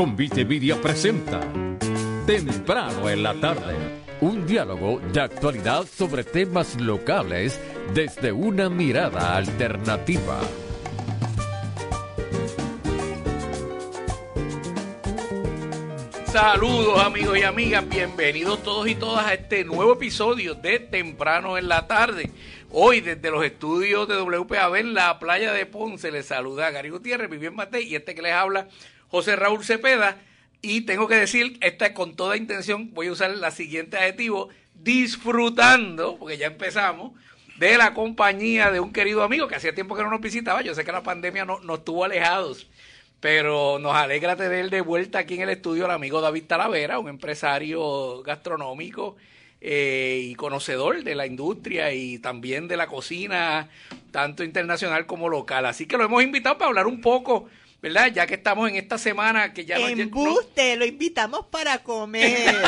Convite Media presenta Temprano en la tarde, un diálogo de actualidad sobre temas locales desde una mirada alternativa. Saludos amigos y amigas, bienvenidos todos y todas a este nuevo episodio de Temprano en la tarde. Hoy desde los estudios de WPAB en la playa de Ponce les saluda Gary Gutiérrez, Vivian Matei y este que les habla José Raúl Cepeda. Y tengo que decir, esta con toda intención, voy a usar la siguiente adjetivo, disfrutando, porque ya empezamos, de la compañía de un querido amigo que hacía tiempo que no nos visitaba. Yo sé que la pandemia no, nos tuvo alejados, pero nos alegra tener de vuelta aquí en el estudio al amigo David Talavera, un empresario gastronómico eh, y conocedor de la industria y también de la cocina, tanto internacional como local. Así que lo hemos invitado para hablar un poco ¿verdad? Ya que estamos en esta semana que ya Embuste, lo invitamos para comer.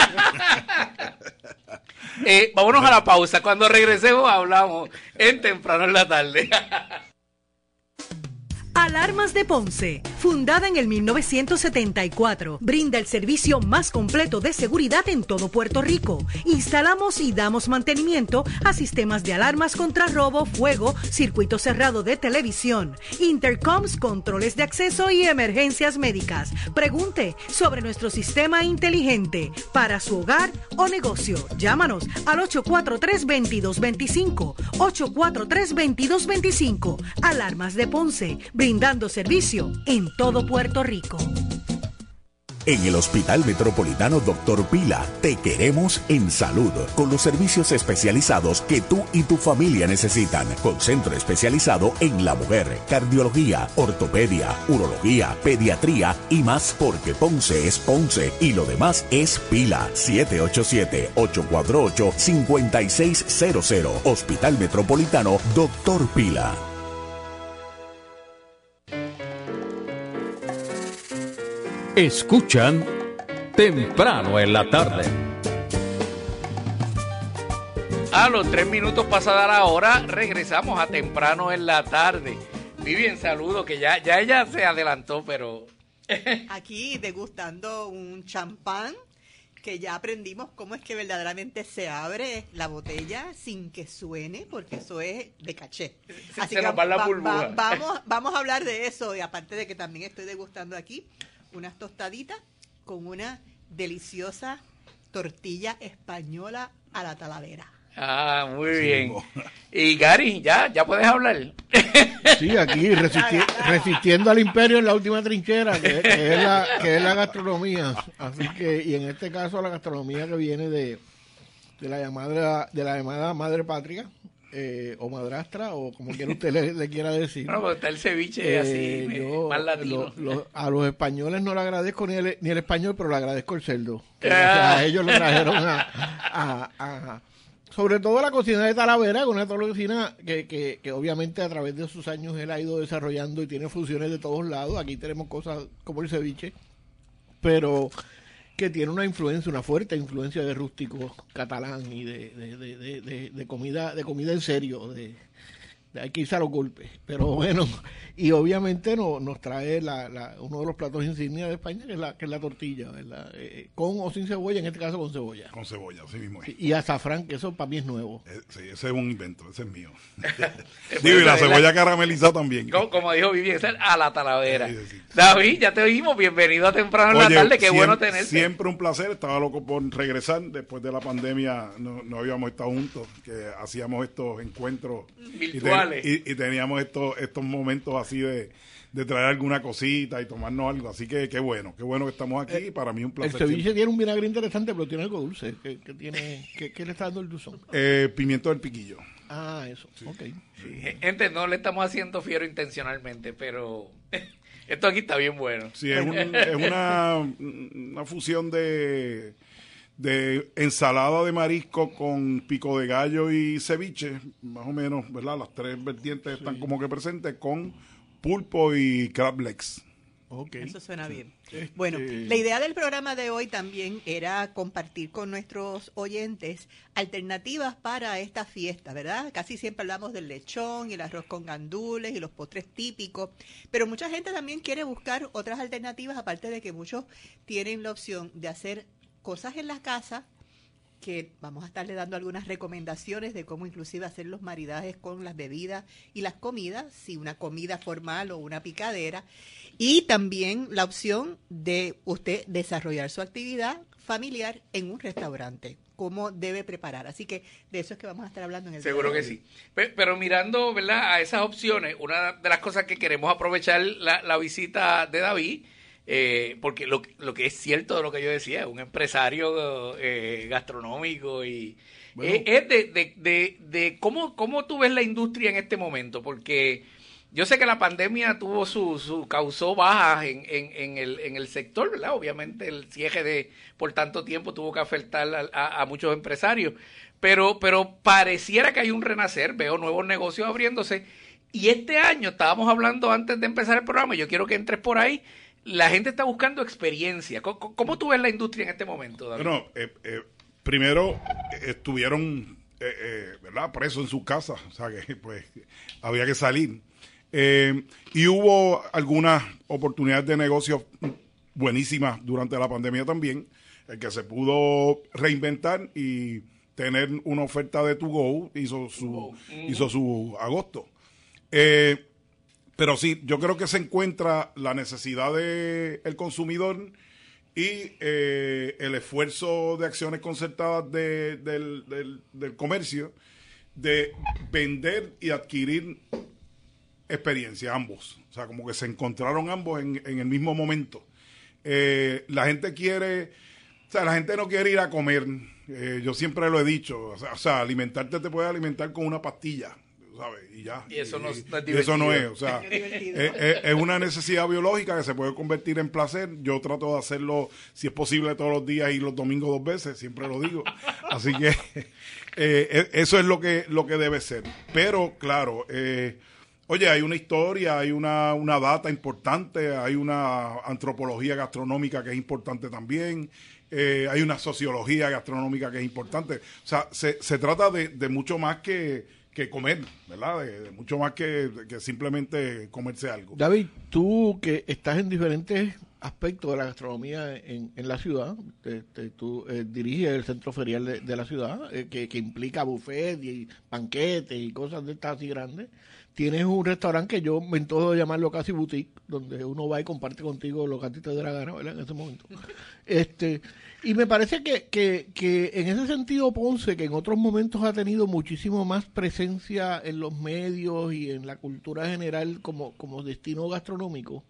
Eh, vámonos a la pausa. Cuando regresemos hablamos en temprano en la tarde. Alarmas de Ponce, fundada en el 1974, brinda el servicio más completo de seguridad en todo Puerto Rico. Instalamos y damos mantenimiento a sistemas de alarmas contra robo, fuego, circuito cerrado de televisión, intercoms, controles de acceso y emergencias médicas. Pregunte sobre nuestro sistema inteligente para su hogar o negocio. Llámanos al 843-2225. 843-2225. Alarmas de Ponce, brindando servicio en todo Puerto Rico. En el Hospital Metropolitano Dr. Pila te queremos en salud, con los servicios especializados que tú y tu familia necesitan, con centro especializado en la mujer, cardiología, ortopedia, urología, pediatría y más, porque Ponce es Ponce y lo demás es Pila. 787-848-5600. Hospital Metropolitano Dr. Pila. Escuchan Temprano en la tarde. A los tres minutos pasada la hora, regresamos a temprano en la tarde. Vivian, saludo, que ya, ya ella se adelantó, pero Aquí degustando un champán que ya aprendimos cómo es que verdaderamente se abre la botella sin que suene, porque eso es de caché. Se- se nos va la burbuja. vamos, vamos a hablar de eso, y aparte de que también estoy degustando aquí unas tostaditas con una deliciosa tortilla española a la talavera. Ah, muy bien. Y Gary, ya, ya puedes hablar. Sí, aquí resisti- resistiendo al imperio en la última trinchera, que, que es la, que es la gastronomía. Así que, y en este caso la gastronomía que viene de, de la llamada de la llamada madre patria, eh, o madrastra, o como quiera usted le, le quiera decir. Bueno, pues está el ceviche Eh, así, yo, más latino. lo- lo- a los españoles no le agradezco ni el, ni el español, pero le agradezco el cerdo. Ah. a ellos lo trajeron a, a- a- sobre todo la cocina de Talavera, que es una cocina que, que, que obviamente a través de sus años él ha ido desarrollando y tiene funciones de todos lados. Aquí tenemos cosas como el ceviche, pero que tiene una influencia, una fuerte influencia de rústico catalán y de, de, de, de- comida, de comida en serio, de hay que irse a los golpes. Pero bueno, y obviamente no, nos trae la, la- uno de los platos insignia de España, que es la, que es la tortilla, ¿verdad? Eh, con o sin cebolla, en este caso con cebolla. Con cebolla, así mismo. es. Sí, Y azafrán, que eso para mí es nuevo. Eh, sí, ese es un invento, ese es mío. Digo, y la cebolla caramelizada también. Como, como dijo Vivian, esa es a la talavera. Sí, sí, sí. David, ya te oímos. Bienvenido a temprano en la tarde. Qué bueno tenerte. Siempre un placer, estaba loco por regresar. Después de la pandemia no, no habíamos estado juntos, que hacíamos estos encuentros y Y, y teníamos estos, estos momentos así de, de traer alguna cosita y tomarnos algo. Así que qué bueno, qué bueno que estamos aquí. para mí un El placer. ceviche siempre. tiene un vinagre interesante, pero tiene algo dulce. ¿Qué, qué tiene, qué, qué le está dando el dulzón? Eh, pimiento del piquillo. Ah, eso. Ok. Gente, no le estamos haciendo fiero intencionalmente, pero esto aquí está bien bueno. Sí, es, un- es una, una fusión de, de ensalada de marisco con pico de gallo y ceviche, más o menos, ¿verdad? Las tres vertientes están como que presentes con pulpo y crab legs. Ok. Eso suena bien. Este- Bueno, la idea del programa de hoy también era compartir con nuestros oyentes alternativas para esta fiesta, ¿verdad? Casi siempre hablamos del lechón y el arroz con gandules y los postres típicos, pero mucha gente también quiere buscar otras alternativas, aparte de que muchos tienen la opción de hacer cosas en la casa que vamos a estarle dando algunas recomendaciones de cómo inclusive hacer los maridajes con las bebidas y las comidas, si una comida formal o una picadera, y también la opción de usted desarrollar su actividad familiar en un restaurante, cómo debe preparar. Así que de eso es que vamos a estar hablando en el Seguro que sí. Pe- Pero mirando, ¿verdad? A esas opciones, una de las cosas que queremos aprovechar la, la visita de David, eh, porque lo, lo que es cierto de lo que yo decía, un empresario eh, gastronómico y Bueno. eh, es de, de, de, de cómo, cómo tú ves la industria en este momento, porque yo sé que la pandemia tuvo su, su causó bajas en, en, en, el, en el sector, ¿verdad? Obviamente el cierre de por tanto tiempo tuvo que afectar a, a- a muchos empresarios, pero, pero pareciera que hay un renacer, veo nuevos negocios abriéndose. Y este año, estábamos hablando antes de empezar el programa, yo quiero que entres por ahí, la gente está buscando experiencia. ¿Cómo, cómo- tú ves la industria en este momento, David? Bueno, eh, eh, primero eh, estuvieron, eh, eh, ¿verdad? Presos en sus casas, o sea que pues había que salir. Y hubo algunas oportunidades de negocio buenísimas durante la pandemia también, el que se pudo reinventar y tener una oferta de To Go hizo su, hizo su agosto. Eh, pero sí, yo creo que se encuentra la necesidad del el consumidor y eh, el esfuerzo de acciones concertadas de- del, del- del comercio de vender y adquirir experiencia, ambos. O sea, como que se encontraron ambos en, en el mismo momento. Eh, la gente quiere, o sea, la gente no quiere ir a comer. Eh, yo siempre lo he dicho. O sea, alimentarte te puede alimentar con una pastilla, ¿sabes? Y ya. Y eso no es- no es y eso no es. O sea, es, es- es una necesidad biológica que se puede convertir en placer. Yo trato de hacerlo, si es posible, todos los días y los domingos dos veces, siempre lo digo. Así que eh, e- eso es lo que, lo que debe ser. Pero, claro, eh, oye, hay una historia, hay una, una data importante, hay una antropología gastronómica que es importante también. eh, hay una sociología gastronómica que es importante. O sea, se, se trata de, de mucho más que, que comer, ¿verdad? De, de mucho más que, que simplemente comerse algo. David, tú que estás en diferentes aspectos de la gastronomía en, en la ciudad, te- te- tú eh, diriges el centro ferial de, de la ciudad, eh, que, que implica buffet y banquetes y cosas de estas así grandes. Tienes un restaurante que yo me entojo de llamarlo casi boutique, donde uno va y comparte contigo lo que a ti te dé la gana, ¿verdad? En ese momento. Este, y me parece que, que, que en ese sentido Ponce, que en otros momentos ha tenido muchísimo más presencia en los medios y en la cultura general como, como destino gastronómico,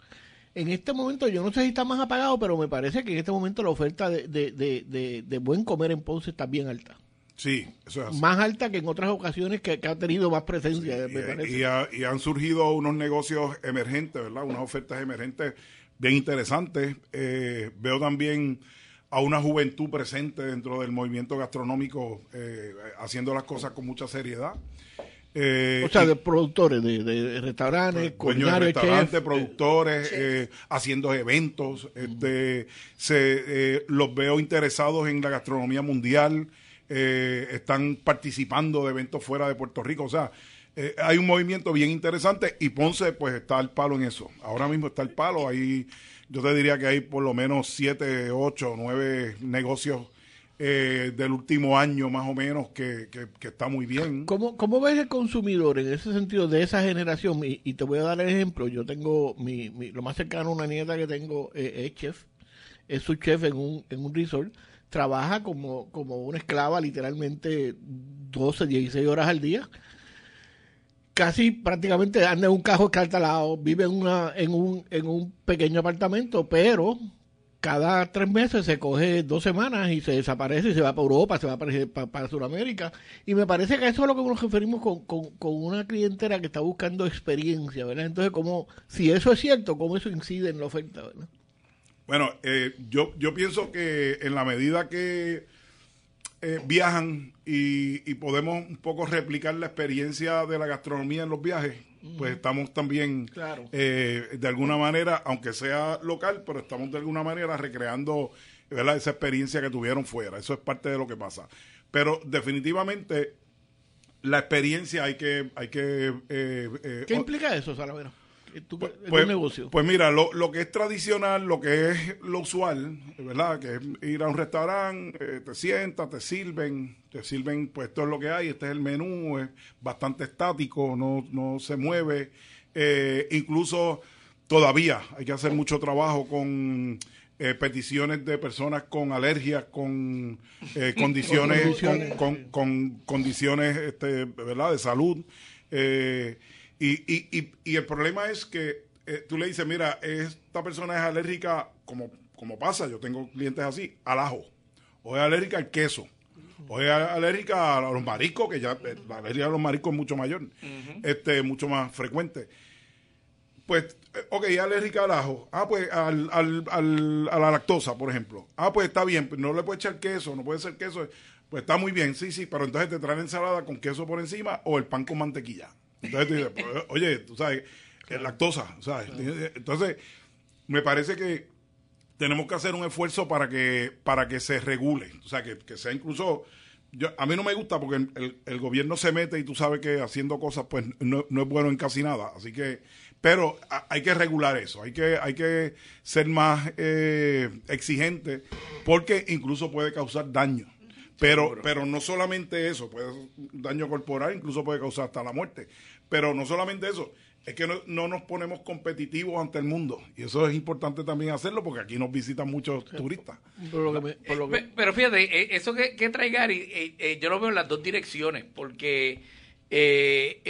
en este momento yo no sé si está más apagado, pero me parece que en este momento la oferta de, de, de, de- de buen comer en Ponce está bien alta. Sí, eso es así. Más alta que en otras ocasiones que, que ha tenido más presencia, me Y- parece. y, ha- y han surgido unos negocios emergentes, ¿verdad? Unas ofertas emergentes bien interesantes. Eh, veo también a una juventud presente dentro del movimiento gastronómico eh, haciendo las cosas con mucha seriedad. Eh, o sea, y- de productores, de, de restaurantes, dueños de restaurantes, chefs. productores, eh, haciendo eventos, este, se, eh, los veo interesados en la gastronomía mundial, eh, están participando de eventos fuera de Puerto Rico, o sea, eh, hay un movimiento bien interesante y Ponce pues está al palo en eso. Ahora mismo está al palo, ahí yo te diría que hay por lo menos siete, ocho, nueve negocios eh, del último año más o menos que, que, está muy bien. ¿Cómo, ¿Cómo ves el consumidor en ese sentido de esa generación? Y, y te voy a dar el ejemplo. Yo tengo, mi, mi- lo más cercano a una nieta que tengo eh, es chef. Es su chef en un, en un resort. Trabaja como, como una esclava literalmente 12, 16 horas al día. casi prácticamente anda en un cajo escartalado, vive en, una, en, un, en un pequeño apartamento, pero cada tres meses se coge dos semanas y se desaparece y se va para Europa, se va para, para, Sudamérica. Y me parece que eso es lo que nos referimos con, con, con, una clientela que está buscando experiencia, ¿verdad? Entonces, como, si eso es cierto, ¿cómo eso incide en la oferta, ¿verdad? Bueno, eh, yo, yo pienso que en la medida que eh, viajan y, podemos un poco replicar la experiencia de la gastronomía en los viajes, pues estamos también, eh, de alguna manera, aunque sea local, pero estamos de alguna manera recreando ¿verdad? esa experiencia que tuvieron fuera. Eso es parte de lo que pasa. Pero definitivamente la experiencia hay que... Hay que ¿Qué implica eso, Salavera? pues, pues, negocio? Pues mira, lo, lo, que es tradicional, lo que es lo usual, ¿verdad? Que es ir a un restaurante, eh, te sientas, te sirven, te sirven, pues esto es lo que hay, este es el menú, es bastante estático, no, no se mueve. Eh, incluso todavía hay que hacer mucho trabajo con eh, peticiones de personas con alergias, con condiciones, con, con, condiciones, este, ¿verdad? De salud. Eh, y, y, y, el problema es que eh, tú le dices, mira, esta persona es alérgica, como, como pasa, yo tengo clientes así, al ajo, o es alérgica al queso, o es alérgica a los mariscos, que ya eh, la alergia a los mariscos es mucho mayor, este, mucho más frecuente. Pues, eh, ok, alérgica al ajo. Ah, pues al, al, al, a la lactosa, por ejemplo. Ah, pues está bien, no le puede echar queso, no puede ser queso. Pues está muy bien, sí, sí, pero entonces te traen ensalada con queso por encima o el pan con mantequilla. Entonces tú dices, pues, oye, tú sabes, es lactosa, ¿sabes? Entonces, me parece que tenemos que hacer un esfuerzo para que, para que se regule, o sea, que, sea incluso... Yo, a mí no me gusta porque el, gobierno se mete y tú sabes que haciendo cosas pues no, es bueno en casi nada. Así que, pero hay que regular eso, hay que, hay que ser más eh, exigente porque incluso puede causar daño. Pero, pero no solamente eso, puede daño corporal, incluso puede causar hasta la muerte. Pero no solamente eso, es que no, nos ponemos competitivos ante el mundo. Y eso es importante también hacerlo porque aquí nos visitan muchos turistas. Pero, fíjate, eh, eso que, que trae Gary, eh, eh, yo lo veo en las dos direcciones, porque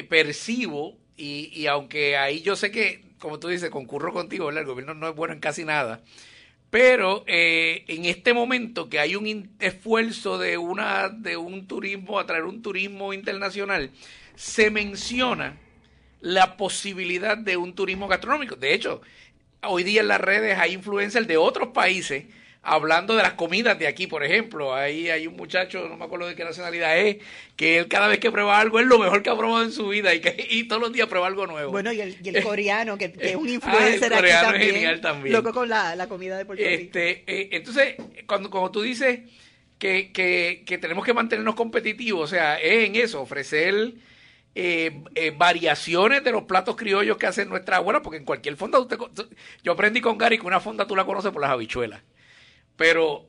percibo, y, y aunque ahí yo sé que, como tú dices, concurro contigo, el gobierno no es bueno en casi nada, pero en este momento que hay un esfuerzo de una de un turismo a traer un turismo internacional se menciona la posibilidad de un turismo gastronómico. De hecho, hoy día en las redes hay influencers de otros países hablando de las comidas de aquí, por ejemplo. Ahí hay un muchacho, no me acuerdo de qué nacionalidad es, que él cada vez que prueba algo es lo mejor que ha probado en su vida y que y todos los días prueba algo nuevo. Bueno, y el, coreano, que, es un ah, influencer aquí también, es genial también. Loco con la, comida de Puerto Rico. Este, eh, entonces, cuando, tú dices que, que, que tenemos que mantenernos competitivos, o sea, es en eso, ofrecer eh, eh, variaciones de los platos criollos que hacen nuestra abuela, porque en cualquier fonda, usted, yo aprendí con Gary que una fonda tú la conoces por las habichuelas, pero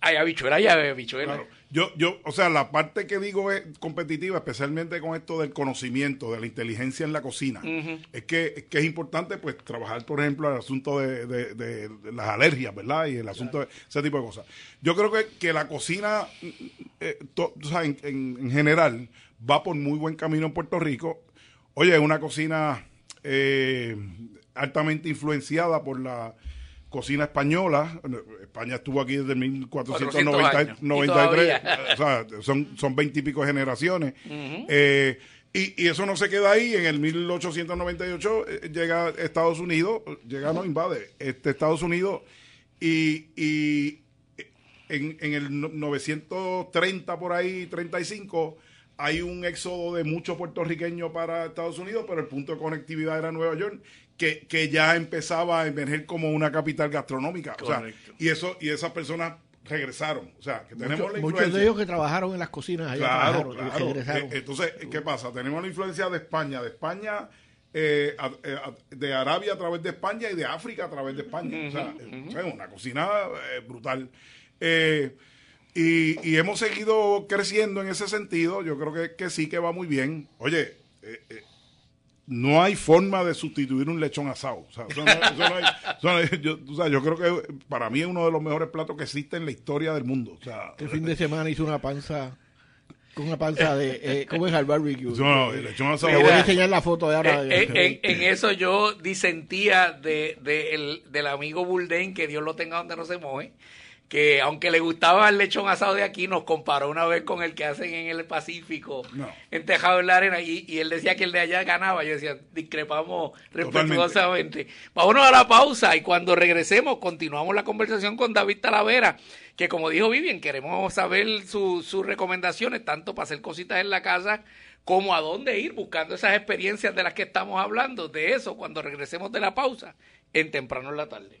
hay habichuelas y hay habichuelas. Yo, yo, o sea, la parte que digo es competitiva, especialmente con esto del conocimiento, de la inteligencia en la cocina, es, que, es que es importante, pues, trabajar, por ejemplo, el asunto de, las alergias, ¿verdad? Y el asunto de ese tipo de cosas. Yo creo que, que la cocina, eh, en, en general, va por muy buen camino en Puerto Rico. Oye, es una cocina eh, altamente influenciada por la cocina española. España estuvo aquí desde 1493. O sea, son, son 20 y pico generaciones. Eh, y, eso no se queda ahí. En el 1898 eh, llega Estados Unidos, llega, no invade, este Estados Unidos y, y en, en el 930 por ahí, 35 hay un éxodo de muchos puertorriqueños para Estados Unidos, pero el punto de conectividad era Nueva York, que, que ya empezaba a emerger como una capital gastronómica. O sea, y eso y esas personas regresaron. O sea, que tenemos Muchos de ellos que trabajaron en las cocinas allá claro, claro. Eh, entonces, ¿qué pasa? Tenemos la influencia de España, de España, eh, eh, de Arabia a través de España y de África a través de España. o, sea, es una cocina brutal. Eh, y, hemos seguido creciendo en ese sentido. Yo creo que, que sí que va muy bien. Oye, eh, eh, no hay forma de sustituir un lechón asado. Yo, creo que para mí es uno de los mejores platos que existe en la historia del mundo. O sea, este fin de semana hizo una panza con una panza de, eh, ¿cómo es al barbecue? No, el. Le voy a enseñar la foto de ahora. Eh, eh, en, en eso yo disentía de, de el- del amigo Bulden, que Dios lo tenga donde no se moje, que aunque le gustaba el lechón asado de aquí, nos comparó una vez con el que hacen en el Pacífico, No. en Tejado en la Arena, y, y él decía que el de allá ganaba. Yo decía, discrepamos respetuosamente. Vámonos a la pausa y cuando regresemos continuamos la conversación con David Talavera, que como dijo Vivian, queremos saber su- sus recomendaciones, tanto para hacer cositas en la casa como a dónde ir buscando esas experiencias de las que estamos hablando. De eso, cuando regresemos de la pausa, en temprano en la tarde.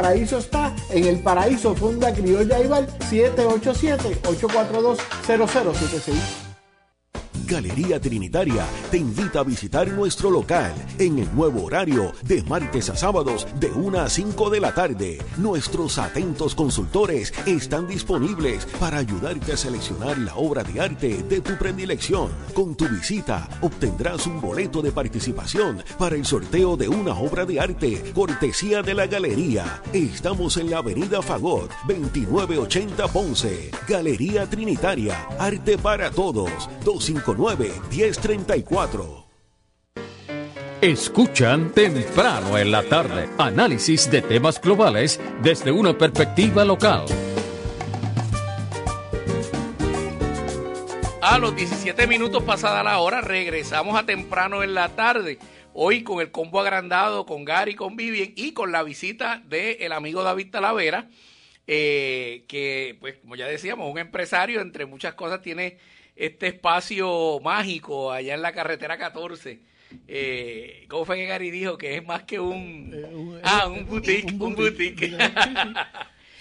paraíso está en el Paraíso Fonda Criolla Ival 787-842-0076. Galería Trinitaria te invita a visitar nuestro local en el nuevo horario de martes a sábados de 1 a 5 de la tarde. Nuestros atentos consultores están disponibles para ayudarte a seleccionar la obra de arte de tu predilección. Con tu visita obtendrás un boleto de participación para el sorteo de una obra de arte cortesía de la galería. Estamos en la Avenida Fagot 2980 Ponce. Galería Trinitaria, arte para todos. 259-1034. Escuchan temprano en la tarde análisis de temas globales desde una perspectiva local. A los 17 minutos pasada la hora, regresamos a temprano en la tarde. Hoy con el combo agrandado, con Gary, con Vivian y con la visita del amigo David Talavera, eh, que, pues, como ya decíamos, un empresario, entre muchas cosas, tiene este espacio mágico allá en la carretera 14. Eh, ¿Cómo fue que Gary dijo? Que es más que un... Eh, un- ah, eh, un boutique, un boutique. Sí, sí.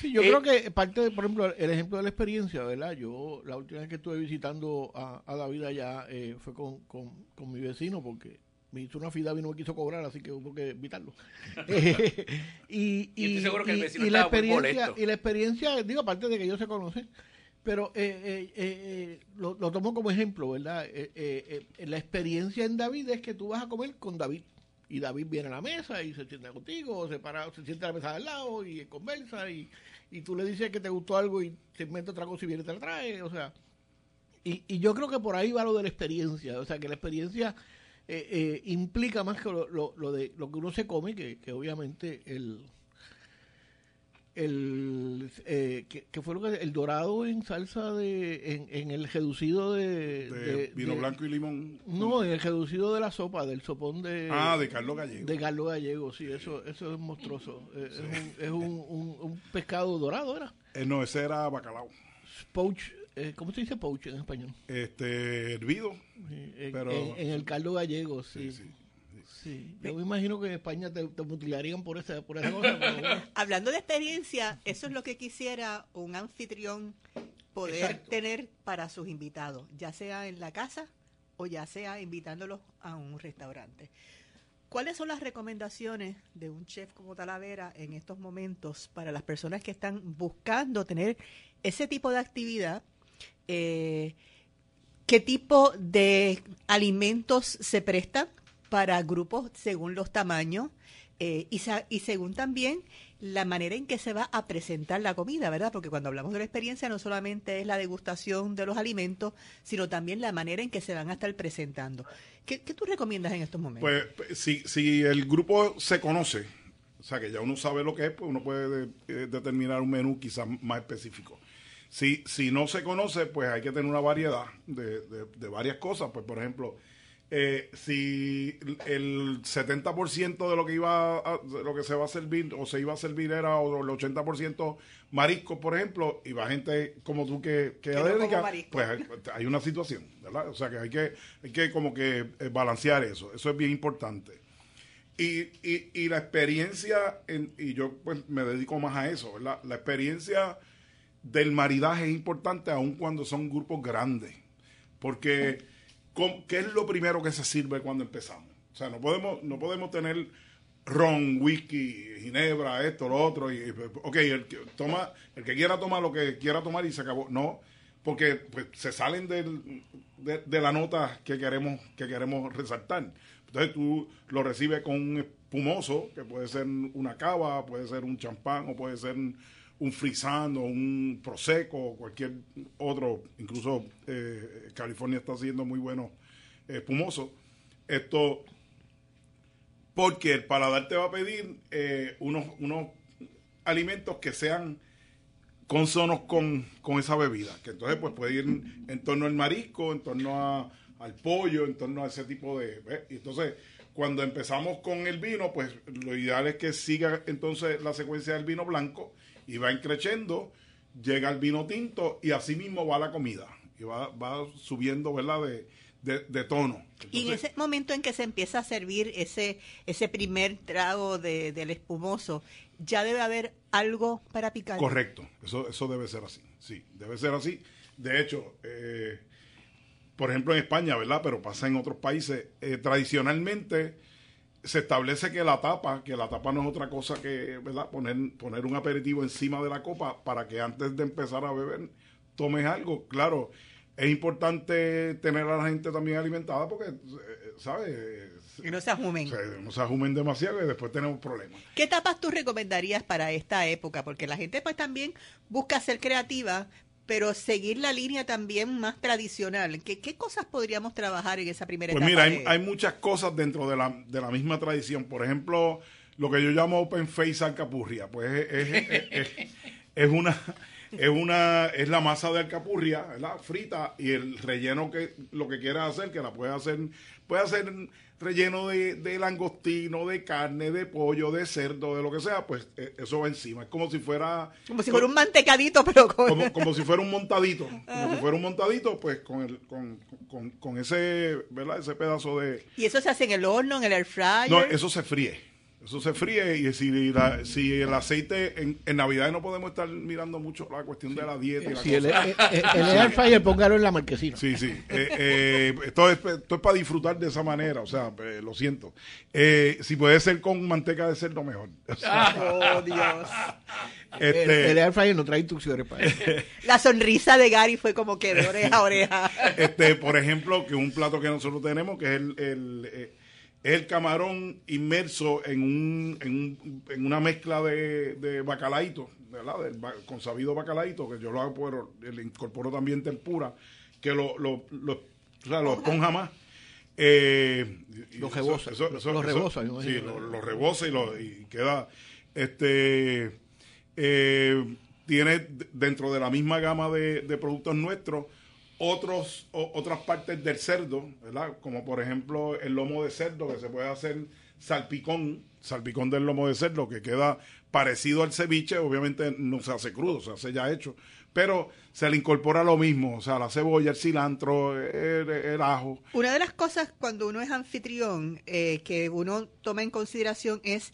Sí, yo Eh, creo que parte, de, por ejemplo, el ejemplo de la experiencia, ¿verdad? Yo la última vez que estuve visitando a, a David allá eh, fue con, con, con mi vecino porque me hizo una fida y no me quiso cobrar, así que hubo que invitarlo. Eh, y, Y estoy seguro que el vecino y la estaba muy experiencia, y la experiencia, digo, aparte de que ellos se conocen, pero eh, eh, eh, eh, lo, lo tomo como ejemplo, ¿verdad? Eh, eh, la experiencia en David es que tú vas a comer con David. Y David viene a la mesa y se sienta contigo, se para, se sienta a la mesa al lado y conversa y, y tú le dices que te gustó algo y te inventa otra cosa y viene y te la trae, o sea. Y, y yo creo que por ahí va lo de la experiencia, o sea, que la experiencia implica más que lo, lo, lo de lo que uno se come, que, que obviamente el el eh, que, que fue lo que el dorado en salsa de en, en el reducido de, De de- vino de- blanco y limón. no en el reducido de la sopa del sopón de Ah, de Carlos Gallego. de Carlos Gallego sí eso eso es monstruoso Eh, es, un, es un, un- un pescado dorado era Eh, no, ese era bacalao. poach eh, cómo se dice poach en español Este, hervido. Pero- en- en el Carlos Gallego sí Sí, sí. Yo me imagino que en España te, te mutilarían por esa, por esa cosa. pero bueno. Hablando de experiencia, eso es lo que quisiera un anfitrión poder Exacto. tener para sus invitados, ya sea en la casa o ya sea invitándolos a un restaurante. ¿Cuáles son las recomendaciones de un chef como Talavera en estos momentos para las personas que están buscando tener ese tipo de actividad? Eh, ¿Qué tipo de alimentos se prestan para grupos según los tamaños? Eh, y, según también la manera en que se va a presentar la comida, ¿verdad? Porque cuando hablamos de la experiencia no solamente es la degustación de los alimentos, sino también la manera en que se van a estar presentando. ¿Qué, tú recomiendas en estos momentos? Pues, pues, si, si el grupo se conoce, o sea que ya uno sabe lo que es, pues uno puede eh, determinar un menú quizás más específico. Si, si no se conoce, pues hay que tener una variedad de, de varias cosas. Pues, por ejemplo, eh, si el 70% de lo que iba a, lo que se va a servir o se iba a servir era o el 80% marisco, por ejemplo, y va gente como tú que, que, pues hay, una situación, ¿verdad? O sea que hay que hay que como que eh, balancear eso, eso es bien importante. Y, y, y la experiencia, y yo pues me dedico más a eso, ¿verdad? La experiencia del maridaje es importante aun cuando son grupos grandes, porque ¿qué es lo primero que se sirve cuando empezamos? O sea, no podemos, no podemos tener ron, whisky, ginebra, esto, lo otro, y, ok, el que, toma, el que quiera tomar lo que quiera tomar y se acabó. No, porque pues, se salen del, de, la nota que queremos, que queremos resaltar. Entonces tú lo recibes con un espumoso, que puede ser una cava, puede ser un champán o puede ser un frisán o un prosecco o cualquier otro, incluso eh, California está haciendo muy bueno eh, espumoso. Esto, porque el paladar te va a pedir eh, unos, unos alimentos que sean consonos con, con esa bebida, que entonces pues puede ir en, torno al marisco, en torno al pollo, en torno a ese tipo de... Y entonces, cuando empezamos con el vino, pues lo ideal es que siga entonces la secuencia del vino blanco, y va creciendo, llega el vino tinto y así mismo va la comida. Y va, va subiendo, ¿verdad? De, de, tono. y en ese momento en que se empieza a servir ese, ese primer trago de, del espumoso, ya debe haber algo para picar. Correcto, eso, eso debe ser así, sí, debe ser así. De hecho, eh, por ejemplo en España, ¿verdad? Pero pasa en otros países, eh, tradicionalmente se establece que la tapa, que la tapa no es otra cosa que, ¿verdad? Poner, poner un aperitivo encima de la copa para que antes de empezar a beber tomes algo. Claro, es importante tener a la gente también alimentada porque, eh, ¿sabes? Que no se ajumen. no se ajumen demasiado y después tenemos problemas. ¿Qué tapas tú recomendarías para esta época? Porque la gente pues también busca ser creativa, pero seguir la línea también más tradicional. ¿Qué, qué cosas podríamos trabajar en esa primera pues etapa? Pues mira, hay, muchas cosas dentro de la, de la misma tradición. Por ejemplo, lo que yo llamo Open Face Alcapurria, pues es, es, una es una es la masa de alcapurria, ¿verdad? frita y el relleno que lo que quieras hacer, que la puedes hacer puede hacer relleno de, langostino, de carne, de pollo, de cerdo, de lo que sea, pues eh, eso va encima. Es como si fuera... Como si fuera un mantecadito, pero con... Como, si fuera un montadito. Como si fuera un montadito, pues con, el, con, con, con, ese, ¿verdad? Ese pedazo de... ¿Y eso se hace en el horno, en el air fryer? No, eso se fríe. Eso se fríe y si, la, si el aceite en, en, Navidad no podemos estar mirando mucho la cuestión de la dieta y la sí, El, air fryer póngalo en la marquesina. Sí, sí. Eh, eh, esto, es, esto es para disfrutar de esa manera, o sea, eh, lo siento. si puede ser con manteca de cerdo, mejor. oh, Dios. Este, el, air fryer no trae instrucciones para eso. La sonrisa de Gary fue como que de oreja a oreja. Este, por ejemplo, que un plato que nosotros tenemos, que es el es el camarón inmerso en, un, en, en una mezcla de, de bacalaíto, ¿verdad? con sabido bacalaíto, que yo lo hago por, le incorporo también tempura, que lo, lo, lo, o sea, lo esponja más. Eh, los rebosa, los rebosa, sí, los rebosa y, lo, y queda, este, eh, tiene dentro de la misma gama de, de productos nuestros, otros, otras partes del cerdo, ¿verdad? Como por ejemplo el lomo de cerdo, que se puede hacer salpicón, salpicón del lomo de cerdo, que queda parecido al ceviche, obviamente no se hace crudo, se hace ya hecho, pero se le incorpora lo mismo, o sea, la cebolla, el cilantro, el, ajo. Una de las cosas cuando uno es anfitrión eh, que uno toma en consideración es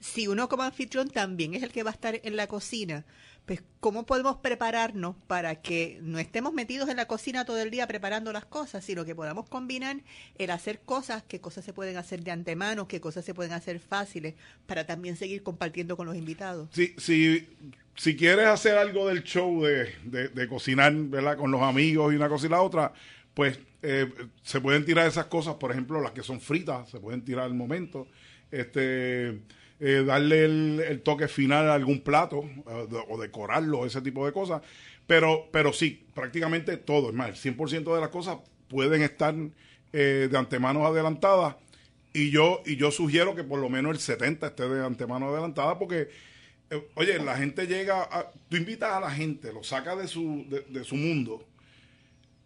si uno como anfitrión también es el que va a estar en la cocina, pues cómo podemos prepararnos para que no estemos metidos en la cocina todo el día preparando las cosas, sino que podamos combinar el hacer cosas, qué cosas se pueden hacer de antemano, qué cosas se pueden hacer fáciles, para también seguir compartiendo con los invitados. Sí, sí si quieres hacer algo del show de, de, cocinar, ¿verdad? Con los amigos y una cosa y la otra, pues eh, se pueden tirar esas cosas, por ejemplo, las que son fritas, se pueden tirar al momento. Este eh, darle el, toque final a algún plato eh, o decorarlo, ese tipo de cosas. Pero, pero sí, prácticamente todo, es más, el 100% de las cosas pueden estar eh, de antemano adelantadas Y yo, y yo sugiero que por lo menos el 70 esté de antemano adelantada porque, eh, oye, la gente llega, a, tú invitas a la gente, lo sacas de su, de, de su mundo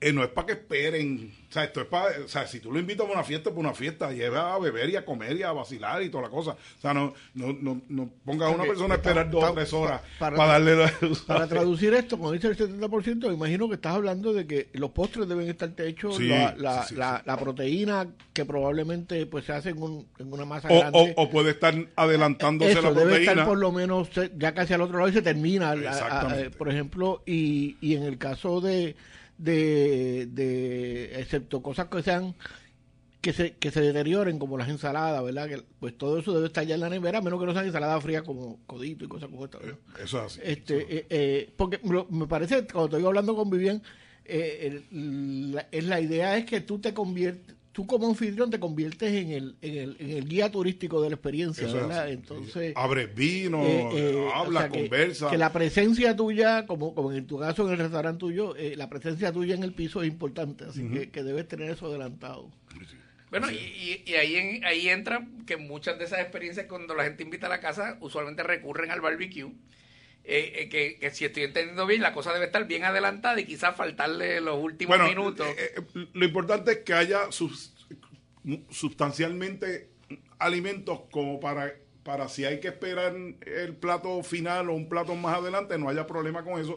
eh, no es para que esperen. O sea, esto es para. O sea, si tú lo invitas a una fiesta, pues una fiesta, lleva a beber y a comer y a vacilar y toda la cosa. O sea, no, no, no, no pongas a una persona a esperar dos o tres horas para, darle la, Para traducir esto, cuando dice el 70%, me imagino que estás hablando de que los postres deben estar hechos, la, la, la, proteína que probablemente pues se hace en, un, en una masa o, grande. O, puede estar adelantándose Eso, la proteína. debe estar por lo menos ya casi al otro lado y se termina. por ejemplo, y, y en el caso de de, de excepto cosas que sean que se, que se deterioren como las ensaladas, ¿verdad? Que, pues todo eso debe estar ya en la nevera, a menos que no sean ensaladas frías como codito y cosas como esta. Eh, eso es así. Este, Eh, eh, porque me parece, cuando estoy hablando con Vivian, eh, la, es la idea es que tú te conviertes, tú como anfitrión te conviertes en el, en el, en el guía turístico de la experiencia, ¿verdad? Entonces... Abres vino, eh, eh, habla, conversa. Que, la presencia tuya, como, como en tu caso en el restaurante tuyo, eh, la presencia tuya en el piso es importante, así que, que, debes tener eso adelantado. Bueno, y, y, ahí, en, ahí entra que muchas de esas experiencias cuando la gente invita a la casa, usualmente recurren al barbecue. Eh, que, que, si estoy entendiendo bien, la cosa debe estar bien adelantada y quizás faltarle los últimos bueno, minutos. Eh, eh, lo importante es que haya sus, sustancialmente alimentos como para para si hay que esperar el plato final o un plato más adelante, no haya problema con eso.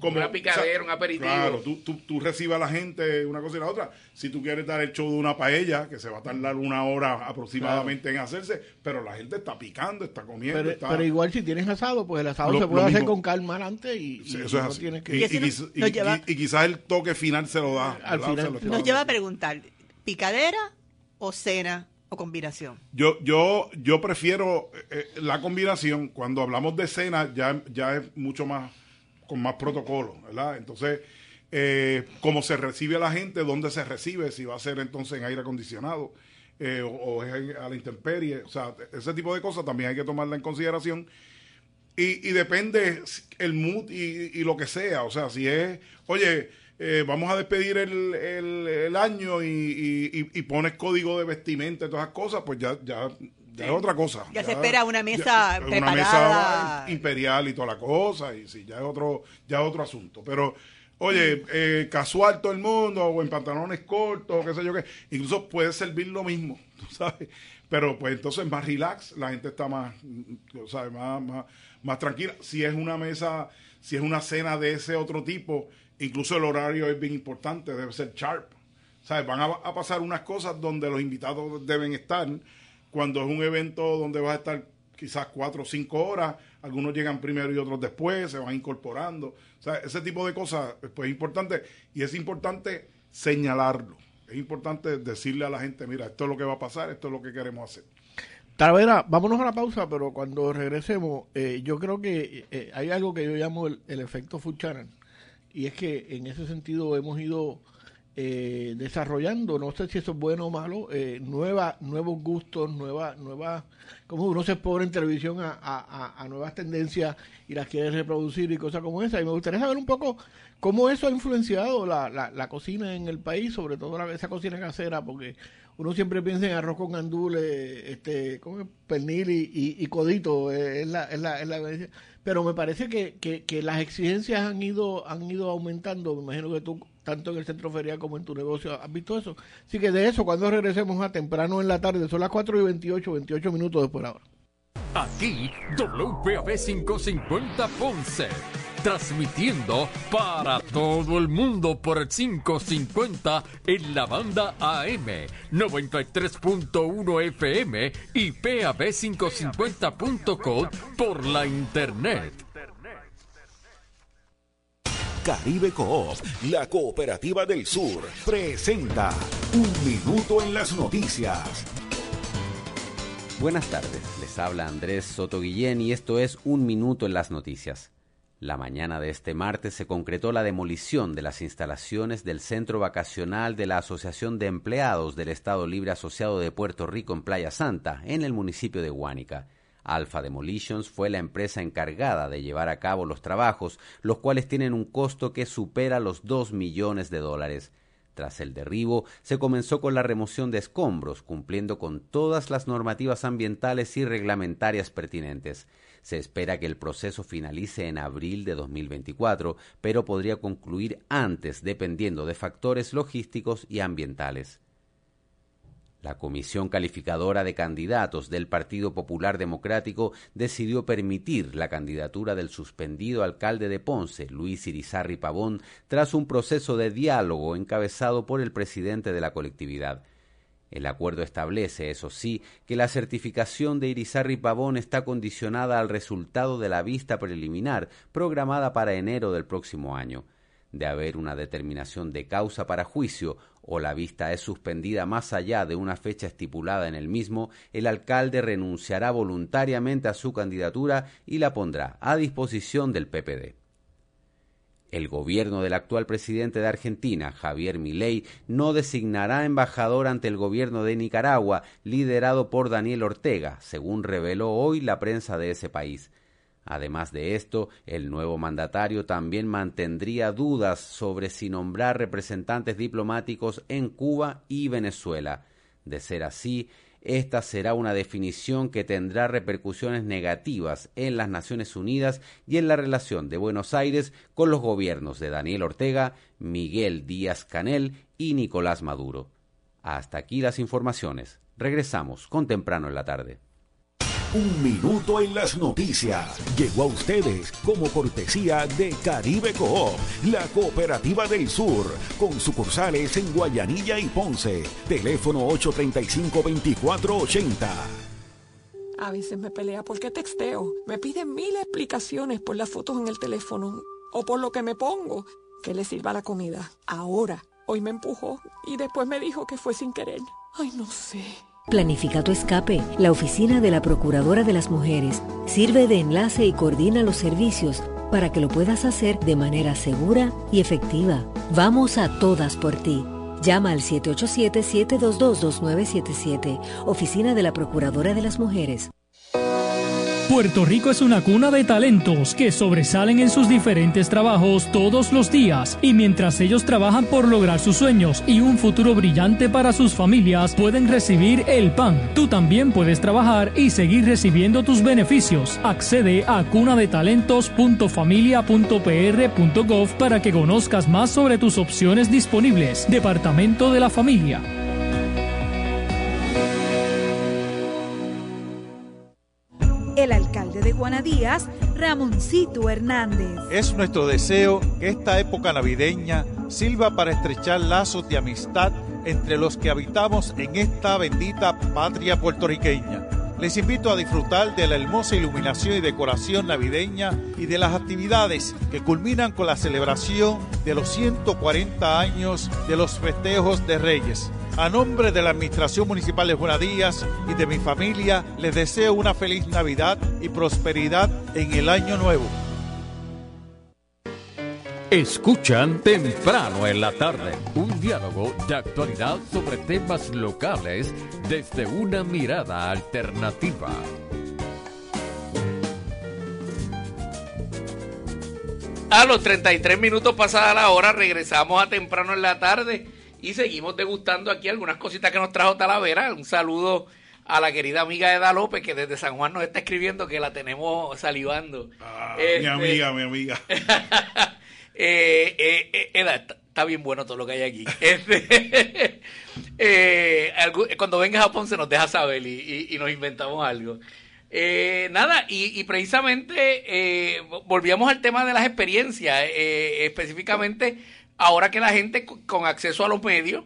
Como, una picadera, un aperitivo. Claro, tú, tú, tú, recibes a la gente una cosa y la otra. Si tú quieres dar el show de una paella, que se va a tardar una hora aproximadamente claro. en hacerse, pero la gente está picando, está comiendo. Pero, está... pero igual si tienes asado, pues el asado lo, se puede hacer con calma adelante y, sí, eso y es no así. tienes que... Y, y, y, lleva... y, quizás el toque final se lo da. Al final, nos, nos lleva a preguntar, ¿picadera o cena o combinación? Yo, yo, yo prefiero eh, la combinación. Cuando hablamos de cena, ya, ya es mucho más, con más protocolo, ¿verdad? Entonces, eh, cómo se recibe a la gente, dónde se recibe, si va a ser entonces en aire acondicionado eh, o, es a la intemperie, o sea, ese tipo de cosas también hay que tomarla en consideración. Y, y depende el mood y, lo que sea, o sea, si es, oye, eh, vamos a despedir el, el, año y, pones código de vestimenta y todas esas cosas, pues ya, ya, ya es otra cosa. Ya, ya, se espera una mesa ya, preparada. Una mesa imperial y toda la cosa, y sí, ya es otro, ya es otro asunto. Pero, oye, eh, casual todo el mundo, o en pantalones cortos, qué sé yo qué, incluso puede servir lo mismo, tú sabes. Pero pues entonces más relax, la gente está más, ¿sabes? Más, más, más tranquila. Si es una mesa, si es una cena de ese otro tipo, incluso el horario es bien importante, debe ser sharp. ¿Sabes? Van a, a, pasar unas cosas donde los invitados deben estar. Cuando es un evento donde vas a estar quizás cuatro o cinco horas, algunos llegan primero y otros después, se van incorporando. O sea, ese tipo de cosas pues, es importante y es importante señalarlo. Es importante decirle a la gente, mira, esto es lo que va a pasar, esto es lo que queremos hacer. Talavera, vámonos a la pausa, pero cuando regresemos, eh, yo creo que eh, hay algo que yo llamo el, el efecto food channel y es que en ese sentido hemos ido eh, desarrollando, no sé si eso es bueno o malo, eh, nuevos gustos, nuevas, nuevas, como uno se pone en televisión a, a, a, nuevas tendencias y las quiere reproducir y cosas como esa. Y me gustaría saber un poco cómo eso ha influenciado la, la, la cocina en el país, sobre todo la, esa cocina casera, porque uno siempre piensa en arroz con gandules, este, pernil y, y, codito, eh, es la, es la, es la pero me parece que, que, que, las exigencias han ido han ido aumentando. Me imagino que tú, tanto en el centro ferial como en tu negocio, has visto eso. Así que de eso, cuando regresemos a temprano en la tarde, son las 4 y 28, 28 minutos después de ahora. Aquí, WPAB 550 Ponce. Transmitiendo para todo el mundo por el 550 en la banda AM 93.1 FM y PAB550.com por la internet. Caribe Coop, la cooperativa del sur, presenta Un Minuto en las Noticias. Buenas tardes, les habla Andrés Soto Guillén y esto es Un Minuto en las Noticias. La mañana de este martes se concretó la demolición de las instalaciones del centro vacacional de la Asociación de Empleados del Estado Libre Asociado de Puerto Rico en Playa Santa, en el municipio de Huánica. Alpha Demolitions fue la empresa encargada de llevar a cabo los trabajos, los cuales tienen un costo que supera los 2 millones de dólares. Tras el derribo, se comenzó con la remoción de escombros, cumpliendo con todas las normativas ambientales y reglamentarias pertinentes. Se espera que el proceso finalice en abril de 2024, pero podría concluir antes dependiendo de factores logísticos y ambientales. La Comisión Calificadora de Candidatos del Partido Popular Democrático decidió permitir la candidatura del suspendido alcalde de Ponce, Luis Irizarri Pavón, tras un proceso de diálogo encabezado por el presidente de la colectividad. El acuerdo establece, eso sí, que la certificación de Irizarri Pavón está condicionada al resultado de la vista preliminar programada para enero del próximo año. De haber una determinación de causa para juicio o la vista es suspendida más allá de una fecha estipulada en el mismo, el alcalde renunciará voluntariamente a su candidatura y la pondrá a disposición del PPD. El gobierno del actual presidente de Argentina, Javier Milei, no designará embajador ante el gobierno de Nicaragua, liderado por Daniel Ortega, según reveló hoy la prensa de ese país. Además de esto, el nuevo mandatario también mantendría dudas sobre si nombrar representantes diplomáticos en Cuba y Venezuela. De ser así, esta será una definición que tendrá repercusiones negativas en las Naciones Unidas y en la relación de Buenos Aires con los gobiernos de Daniel Ortega, Miguel Díaz Canel y Nicolás Maduro. Hasta aquí las informaciones. Regresamos con temprano en la tarde. Un minuto en las noticias. Llegó a ustedes como cortesía de Caribe Coop, la cooperativa del sur, con sucursales en Guayanilla y Ponce. Teléfono 835-2480. A veces me pelea porque texteo. Me piden mil explicaciones por las fotos en el teléfono o por lo que me pongo. Que le sirva la comida. Ahora, hoy me empujó y después me dijo que fue sin querer. Ay, no sé. Planifica tu escape. La oficina de la Procuradora de las Mujeres sirve de enlace y coordina los servicios para que lo puedas hacer de manera segura y efectiva. Vamos a todas por ti. Llama al 787-722-2977, Oficina de la Procuradora de las Mujeres. Puerto Rico es una cuna de talentos que sobresalen en sus diferentes trabajos todos los días y mientras ellos trabajan por lograr sus sueños y un futuro brillante para sus familias pueden recibir el PAN. Tú también puedes trabajar y seguir recibiendo tus beneficios. Accede a cunadetalentos.familia.pr.gov para que conozcas más sobre tus opciones disponibles. Departamento de la Familia. Ramoncito Hernández. Es nuestro deseo que esta época navideña sirva para estrechar lazos de amistad entre los que habitamos en esta bendita patria puertorriqueña. Les invito a disfrutar de la hermosa iluminación y decoración navideña y de las actividades que culminan con la celebración de los 140 años de los festejos de Reyes. A nombre de la Administración Municipal de Buenadías y de mi familia, les deseo una feliz Navidad y prosperidad en el año nuevo. Escuchan temprano en la tarde un diálogo de actualidad sobre temas locales desde una mirada alternativa. A los 33 minutos pasada la hora regresamos a temprano en la tarde y seguimos degustando aquí algunas cositas que nos trajo Talavera. Un saludo a la querida amiga Eda López, que desde San Juan nos está escribiendo que la tenemos salivando. Ah, mi este, amiga, mi amiga. eh, eh, eh Eda, está, bien bueno todo lo que hay aquí. Este, eh, cuando venga a Japón se nos deja saber y, nos inventamos algo. nada, y, y precisamente volvíamos al tema de las experiencias, específicamente ahora que la gente con acceso a los medios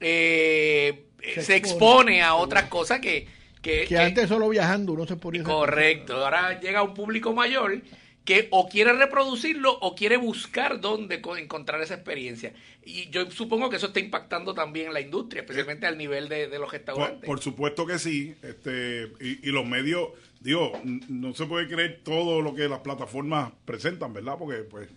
eh, se, expone. a otras cosas que, que, antes solo viajando uno se ponía. Correcto, ahora llega un público mayor que o quiere reproducirlo o quiere buscar dónde encontrar esa experiencia. Y yo supongo que eso está impactando también en la industria, especialmente al nivel de, los restaurantes. Por, supuesto que sí, este y, y los medios, digo, no se puede creer todo lo que las plataformas presentan, ¿verdad? Porque pues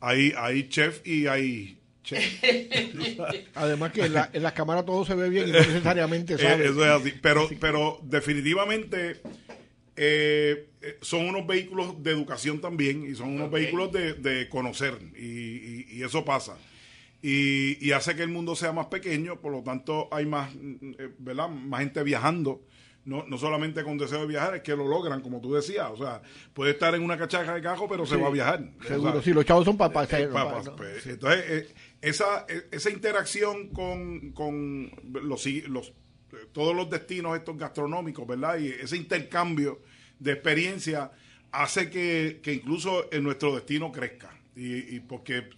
hay, hay chef y hay chef. Además que en, la, en las cámaras todo se ve bien y no necesariamente eh, sabe. Eso es así. Pero, pero definitivamente eh, son unos vehículos de educación también y son unos vehículos de, de conocer y, y, eso pasa. y, y hace que el mundo sea más pequeño, por lo tanto hay más, eh, ¿verdad? más gente viajando. No, no solamente con deseo de viajar, es que lo logran, como tú decías. O sea, puede estar en una cachaca de cajo, pero se va a viajar. Seguro, O sea, sí, los chavos son papás. eh, papas, pues, Entonces, eh, esa, eh, esa interacción con, con los, los, eh, todos los destinos estos gastronómicos, ¿verdad? Y ese intercambio de experiencia hace que, que incluso en nuestro destino crezca. Y, y porque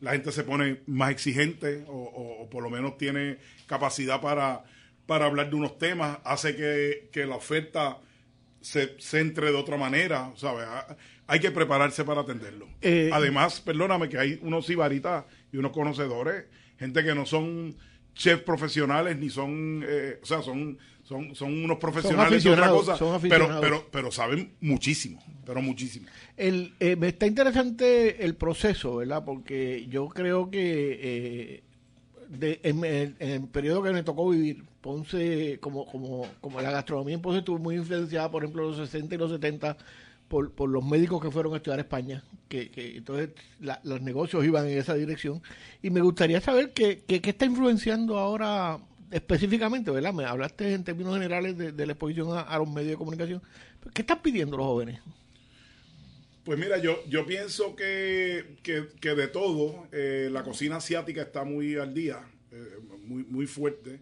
la gente se pone más exigente o, o- o por lo menos tiene capacidad para, para hablar de unos temas, hace que, que la oferta se centre de otra manera, ¿sabes? Hay que prepararse para atenderlo. Eh, Además, perdóname, que hay unos sibaritas y unos conocedores, gente que no son chefs profesionales ni son, eh, o sea, son, son, son unos profesionales de otra cosa, son pero, pero, pero saben muchísimo, pero muchísimo. El, eh, me está interesante el proceso, ¿verdad? Porque yo creo que eh, de- en, el, en el periodo que me tocó vivir, Ponce, como, como, como la gastronomía en Ponce estuvo muy influenciada, por ejemplo, en los 60 y los 70, por, por los médicos que fueron a estudiar España, que, que entonces los negocios iban en esa dirección. Y me gustaría saber qué, qué, qué está influenciando ahora específicamente, ¿verdad? Me hablaste en términos generales de, la exposición a, a los medios de comunicación. ¿Qué están pidiendo los jóvenes? Pues mira, yo, yo pienso que, que, que de todo, eh, la cocina asiática está muy al día, eh, muy, muy fuerte.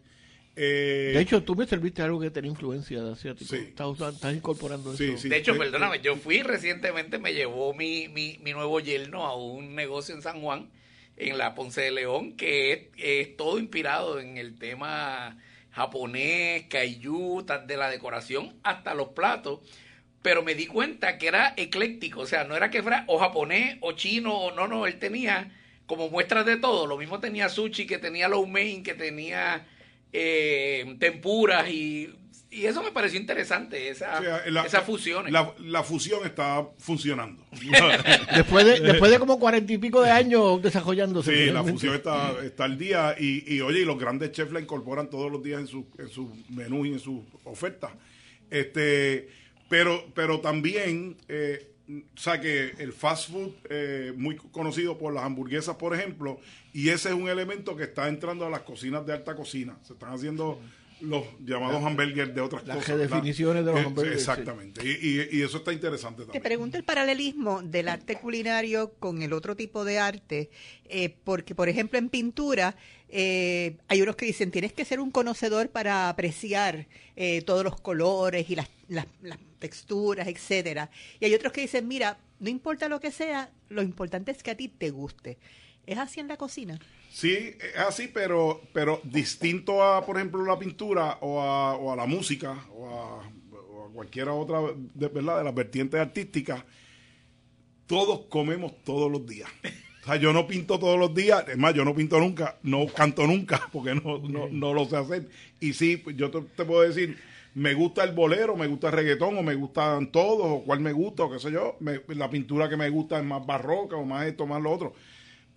Eh, De hecho, tú me serviste algo que tenía influencia de asiático. Estás, usando- estás incorporando eso. de hecho, perdóname, yo fui recientemente, me llevó mi, mi, mi nuevo yerno a un negocio en San Juan, en la Ponce de León, que es, es todo inspirado en el tema japonés, kaiju, de la decoración, hasta los platos. Pero me di cuenta que era ecléctico, o sea, no era que fuera o japonés o chino, o no, no, él tenía como muestras de todo. Lo mismo tenía sushi, que tenía low mein, que tenía eh, tempuras y, y eso me pareció interesante, esa, o sea, la- esas fusiones. La, la fusión está funcionando. Después de, después de como cuarenta y pico de años desarrollándose. Sí, la fusión está, está al día y, y, oye, y los grandes chefs la incorporan todos los días en su, en su menú y en sus ofertas. Este, pero, pero también, eh, o sea que el fast food, eh, muy conocido por las hamburguesas, por ejemplo, y ese es un elemento que está entrando a las cocinas de alta cocina. Se están haciendo los llamados La- hamburguers de otras las cosas. ¿verdad? redefiniciones de los Eh, hamburguers, sí. Exactamente. Y, y- y eso está interesante Te también. pregunto el paralelismo del arte culinario con el otro tipo de arte, eh, porque por ejemplo en pintura eh, hay unos que dicen tienes que ser un conocedor para apreciar eh, todos los colores y las, las, las texturas, etcétera. Y hay otros que dicen mira, no importa lo que sea, lo importante es que a ti te guste. ¿Es así en la cocina? Sí, es así, pero, pero distinto a, por ejemplo, la pintura o a, o a la música o a, o a cualquiera otra, de, ¿verdad? De las vertientes artísticas, todos comemos todos los días. O sea, yo no pinto todos los días, es más, yo no pinto nunca, no canto nunca, porque no, no, no lo sé hacer. Y sí, pues, yo te, te puedo decir, me gusta el bolero, me gusta el reggaetón, o me gustan todos, o cuál me gusta, o qué sé yo. Me- la pintura que me gusta es más barroca, o más esto, más lo otro.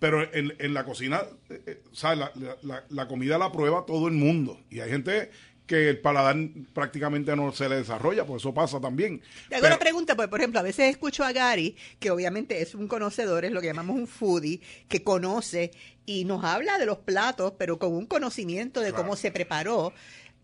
Pero en, en la cocina, eh, eh, sea, la, la- la- comida la prueba todo el mundo. Y hay gente que el paladar prácticamente no se le desarrolla, pues eso pasa también. Te hago Pero- una pregunta, porque por ejemplo, a veces escucho a Gary, que obviamente es un conocedor, es lo que llamamos un foodie, que conoce y nos habla de los platos, pero con un conocimiento de cómo se preparó.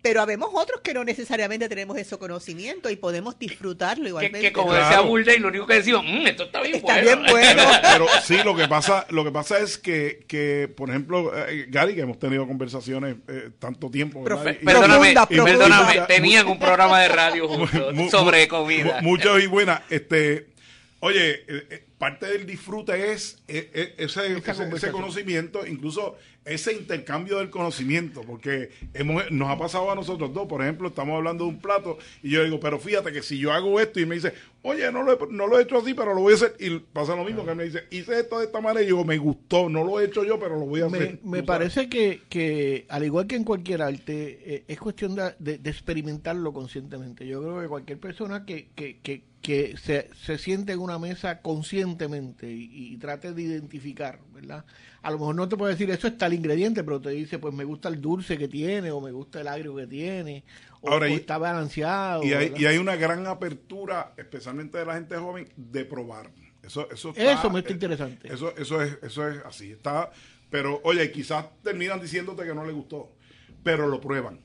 Pero habemos otros que no necesariamente tenemos ese conocimiento y podemos disfrutarlo igualmente. que como decía Bulde, lo único que decimos, "Mm, esto está bien Está bueno. bien bueno. Pero sí, lo que pasa, lo que pasa es que, que por ejemplo, eh, Gary, que hemos tenido conversaciones eh, tanto tiempo. ¿verdad? Profe- Y- perdóname, y- y perdóname, tenían un programa de radio juntos mu- sobre comida. mu- Muchas y buenas. Este, oye, eh, eh, parte del disfrute es ese, ese- ese conocimiento, incluso ese intercambio del conocimiento, porque hemos, nos ha pasado a nosotros dos, por ejemplo, estamos hablando de un plato y yo digo, pero fíjate que si yo hago esto y me dice, oye, no lo, he, no lo he hecho así, pero lo voy a hacer, y pasa lo mismo que me dice, hice esto de esta manera y digo, me gustó, no lo he hecho yo, pero lo voy a hacer. me parece que, que, al igual que en cualquier arte, eh, es cuestión de, de- de experimentarlo conscientemente. Yo creo que cualquier persona que, que, que, que se, se siente en una mesa conscientemente y, y trate de identificar, ¿verdad? A lo mejor no te puede decir, eso está el ingrediente, pero te dice, pues me gusta el dulce que tiene, o me gusta el agrio que tiene, o, Ahora, o está balanceado. Y hay, y hay una gran apertura, especialmente de la gente joven, de probar. Eso, eso, eso me está interesante. Eso, eso, es, eso es así. Está, pero, oye, quizás terminan diciéndote que no le gustó, pero lo prueban.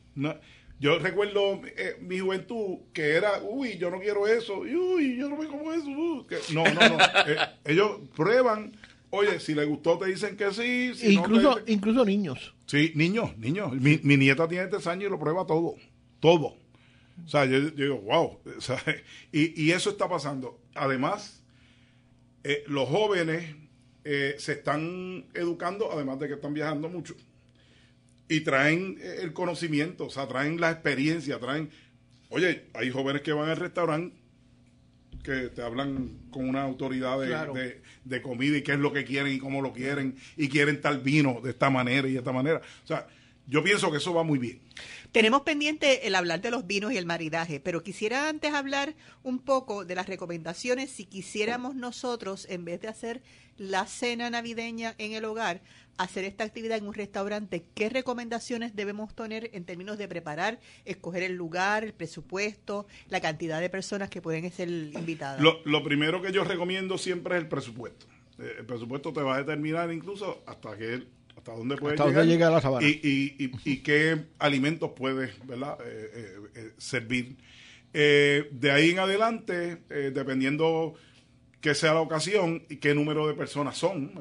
Yo recuerdo eh, mi juventud que era, uy, yo no quiero eso, y, uy, yo no me como eso. Uh, no, no, no. Eh, ellos prueban, oye, si le gustó te dicen que sí. incluso, incluso niños. Sí, niños, niños. Mi, mi, nieta tiene tres años y lo prueba todo, todo. O sea, yo, digo, wow. y, y, eso está pasando. Además, eh, los jóvenes eh, se están educando, además de que están viajando mucho. Y traen eh, el conocimiento, o sea, traen la experiencia, traen... Oye, hay jóvenes que van al restaurante que te hablan con una autoridad de, de, comida y qué es lo que quieren y cómo lo quieren y quieren tal vino de esta manera y de esta manera. O sea, yo pienso que eso va muy bien. Tenemos pendiente el hablar de los vinos y el maridaje, pero quisiera antes hablar un poco de las recomendaciones si quisiéramos nosotros, en vez de hacer la cena navideña en el hogar, hacer esta actividad en un restaurante, ¿qué recomendaciones debemos tener en términos de preparar, escoger el lugar, el presupuesto, la cantidad de personas que pueden ser invitadas? Lo, primero que yo recomiendo siempre es el presupuesto. Eh, el presupuesto te va a determinar incluso hasta que hasta dónde puede llegar la sabana. Y, qué alimentos puede ¿verdad? Eh, eh, eh, servir. de ahí en adelante, dependiendo que sea la ocasión y qué número de personas son,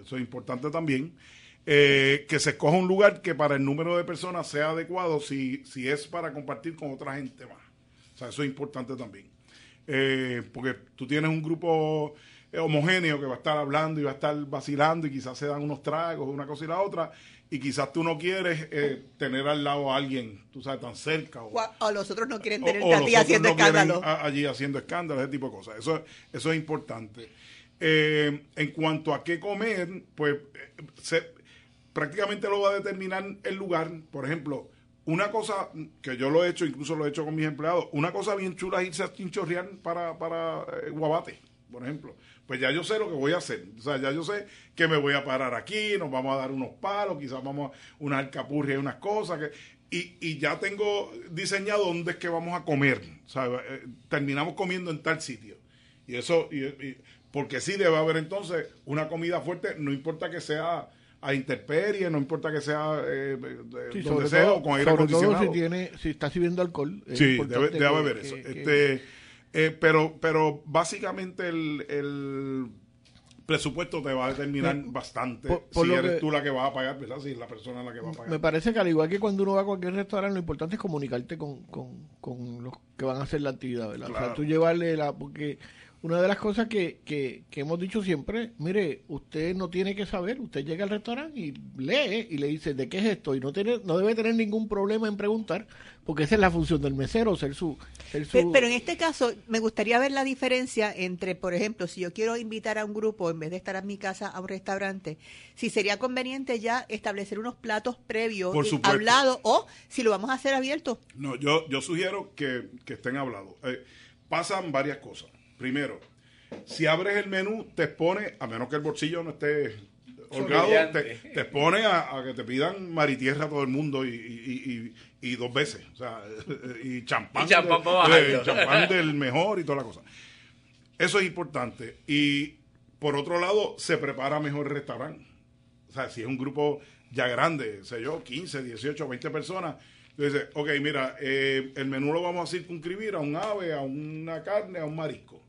eso es importante también. que se escoja un lugar que para el número de personas sea adecuado si, si es para compartir con otra gente más. O sea, eso es importante también. porque tú tienes un grupo homogéneo que va a estar hablando y va a estar vacilando y quizás se dan unos tragos, una cosa y la otra, y quizás tú no quieres eh, tener al lado a alguien, tú sabes, tan cerca. O, o los otros no quieren tener allí haciendo escándalo. allí haciendo escándalo, ese tipo de cosas. Eso, eso es importante. Eh, en cuanto a qué comer, pues se, prácticamente lo va a determinar el lugar. Por ejemplo, una cosa que yo lo he hecho, incluso lo he hecho con mis empleados, una cosa bien chula es irse a chinchorrear para, para eh, Guabate, por ejemplo pues ya yo sé lo que voy a hacer. O sea, ya yo sé que me voy a parar aquí, nos vamos a dar unos palos, quizás vamos a una alcapurria y unas cosas. Que, y, y ya tengo diseñado dónde es que vamos a comer. O sea, eh, terminamos comiendo en tal sitio. Y eso, y, porque sí debe haber entonces una comida fuerte, no importa que sea a intemperie, no importa que sea eh, donde sea o con aire acondicionado. Todo si, tiene, si está sirviendo alcohol. Sí, debe, debe haber eso. este, eh, pero, pero básicamente el, presupuesto te va a determinar bastante si eres tú la que vas a pagar, ¿verdad? Si es la persona la que va a pagar. Me parece que al igual que cuando uno va a cualquier restaurante, lo importante es comunicarte con, con, con los que van a hacer la actividad, ¿verdad? O sea, tú llevarle la... porque una de las cosas que, que, hemos dicho siempre, mire, usted no tiene que saber, usted llega al restaurante y lee y le dice de qué es esto y no tiene, no debe tener ningún problema en preguntar, porque esa es la función del mesero, ser su, Pero, en este caso me gustaría ver la diferencia entre, por ejemplo, si yo quiero invitar a un grupo en vez de estar en mi casa a un restaurante, si sería conveniente ya establecer unos platos previos, hablados, o si lo vamos a hacer abierto. No, yo, yo sugiero que, estén hablados. Eh, pasan varias cosas Primero, si abres el menú, te expone, a menos que el bolsillo no esté holgado, te, te, expone a, que te pidan maritierra a todo el mundo y, dos veces. O sea, y champán, champán, del mejor y toda la cosa. Eso es importante. Y por otro lado, se prepara mejor el restaurante. O sea, si es un grupo ya grande, sé yo, 15, 18, 20 personas, dices, ok, mira, eh, el menú lo vamos a circunscribir a un ave, a una carne, a un marisco.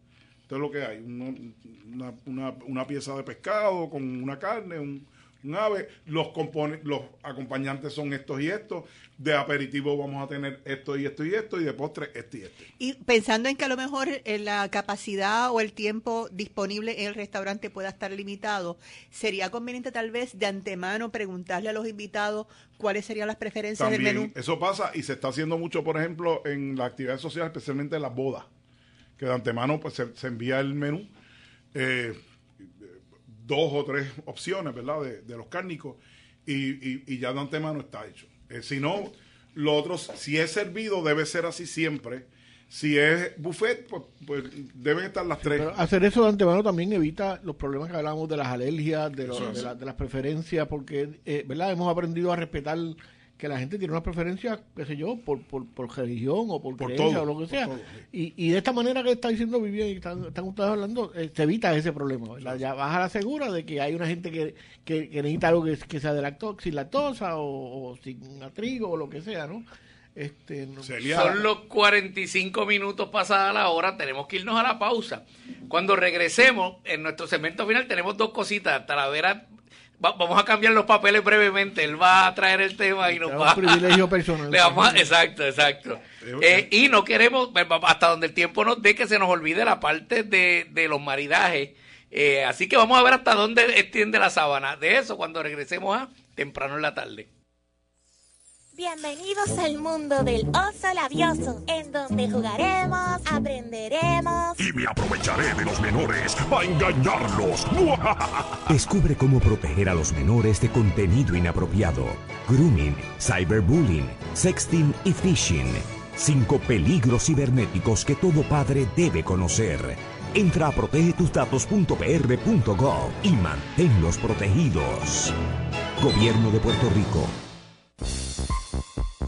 Esto es lo que hay, una, una, una, pieza de pescado con una carne, un, ave, los, compone, los acompañantes son estos y estos, de aperitivo vamos a tener esto y esto y esto, y de postre este y este. Y pensando en que a lo mejor la capacidad o el tiempo disponible en el restaurante pueda estar limitado, ¿sería conveniente tal vez de antemano preguntarle a los invitados cuáles serían las preferencias del menú? Eso pasa y se está haciendo mucho, por ejemplo, en la actividad social, especialmente en las bodas que de antemano pues se, envía el menú, eh, dos o tres opciones, ¿verdad? De, los cárnicos y, y, ya de antemano está hecho. Eh, si no, lo otro, si es servido, debe ser así siempre. Si es buffet, pues, pues deben estar las tres. hacer eso de antemano también evita los problemas que hablamos de las alergias, de, de, las preferencias, porque, eh, ¿verdad? Hemos aprendido a respetar que la gente tiene una preferencia, qué sé yo, por, por, por religión o por, creencia o lo que sea. y, y de esta manera que está diciendo Vivian y están, están ustedes hablando, eh, se evita ese problema. Ya vas a la segura de que hay una gente que, que, necesita algo que, que sea de lacto, sin lactosa o, o sin trigo o lo que sea, ¿no? Este, Son los 45 minutos pasada la hora, tenemos que irnos a la pausa. Cuando regresemos, en nuestro segmento final tenemos dos cositas. Talavera, vamos a cambiar los papeles brevemente. Él va a traer el tema y nos va a... privilegio personal. exacto, exacto. Eh, y no queremos, hasta donde el tiempo nos dé, que se nos olvide la parte de, de los maridajes. Eh, así que vamos a ver hasta dónde extiende la sábana. De eso, cuando regresemos a temprano en la tarde. Bienvenidos al mundo del oso labioso, en donde jugaremos, aprenderemos y me aprovecharé de los menores para engañarlos. Descubre cómo proteger a los menores de contenido inapropiado, grooming, cyberbullying, sexting y phishing. Cinco peligros cibernéticos que todo padre debe conocer. Entra a protegetusdatos.pr.gov y manténlos protegidos. Gobierno de Puerto Rico.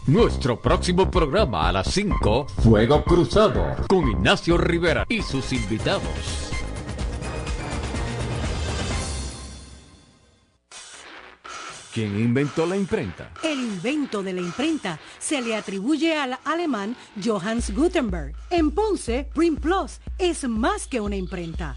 Nuestro próximo programa a las 5, Fuego Cruzado, con Ignacio Rivera y sus invitados. ¿Quién inventó la imprenta? El invento de la imprenta se le atribuye al alemán Johannes Gutenberg. En Ponce, Print Plus es más que una imprenta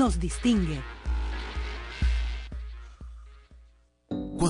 nos distingue.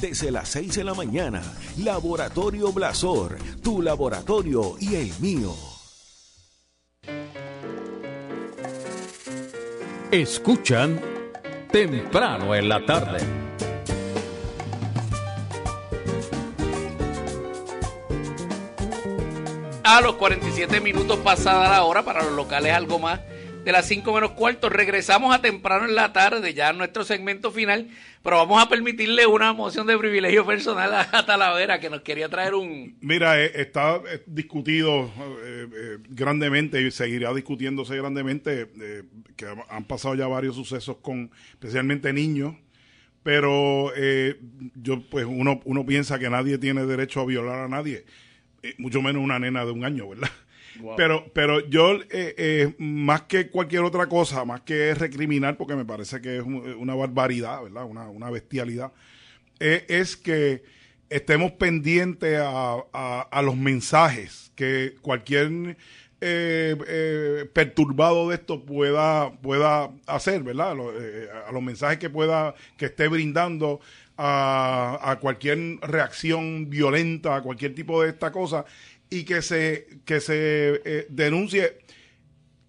desde las 6 de la mañana. Laboratorio Blasor, tu laboratorio y el mío. Escuchan temprano en la tarde. A los 47 minutos pasada la hora, para los locales algo más de las 5 menos cuarto. Regresamos a temprano en la tarde, ya nuestro segmento final, pero vamos a permitirle una moción de privilegio personal a Talavera, que nos quería traer un... Mira, eh, está eh, discutido eh, grandemente y seguirá discutiéndose grandemente, que han pasado ya varios sucesos con especialmente niños, pero yo pues uno, uno piensa que nadie tiene derecho a violar a nadie, mucho menos una nena de un año, ¿verdad? Pero, pero yo, eh, eh, más que cualquier otra cosa, más que recriminar, porque me parece que es una barbaridad, ¿verdad? Una, una bestialidad, eh, es que estemos pendientes a, a, los mensajes que cualquier perturbado de esto pueda, pueda hacer, ¿verdad? a los mensajes que pueda, que esté brindando a, a, cualquier reacción violenta, a cualquier tipo de esta cosa, y que se, que se eh, denuncie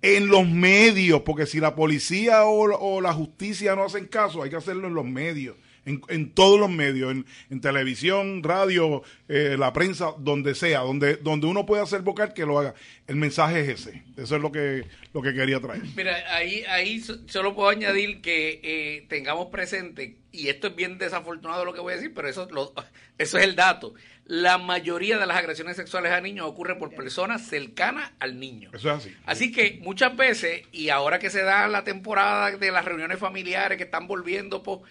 en los medios, porque si la policía o, la justicia no hacen caso, hay que hacerlo en los medios, en, en todos los medios, en, en televisión, radio, eh, la prensa, donde sea, donde, donde uno pueda hacer vocal, que lo haga. El mensaje es ese, eso es lo que, lo que quería traer. Mira, ahí, ahí solo puedo añadir que eh, tengamos presente, y esto es bien desafortunado lo que voy a decir, pero eso, eso es el dato la mayoría de las agresiones sexuales a niños ocurren por personas cercanas al niño. Eso es así. Así que muchas veces, y ahora que se da la temporada de las reuniones familiares que están volviendo, pues,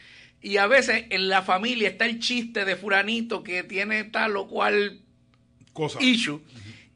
y a veces en la familia está el chiste de furanito que tiene tal o cual cosa issue,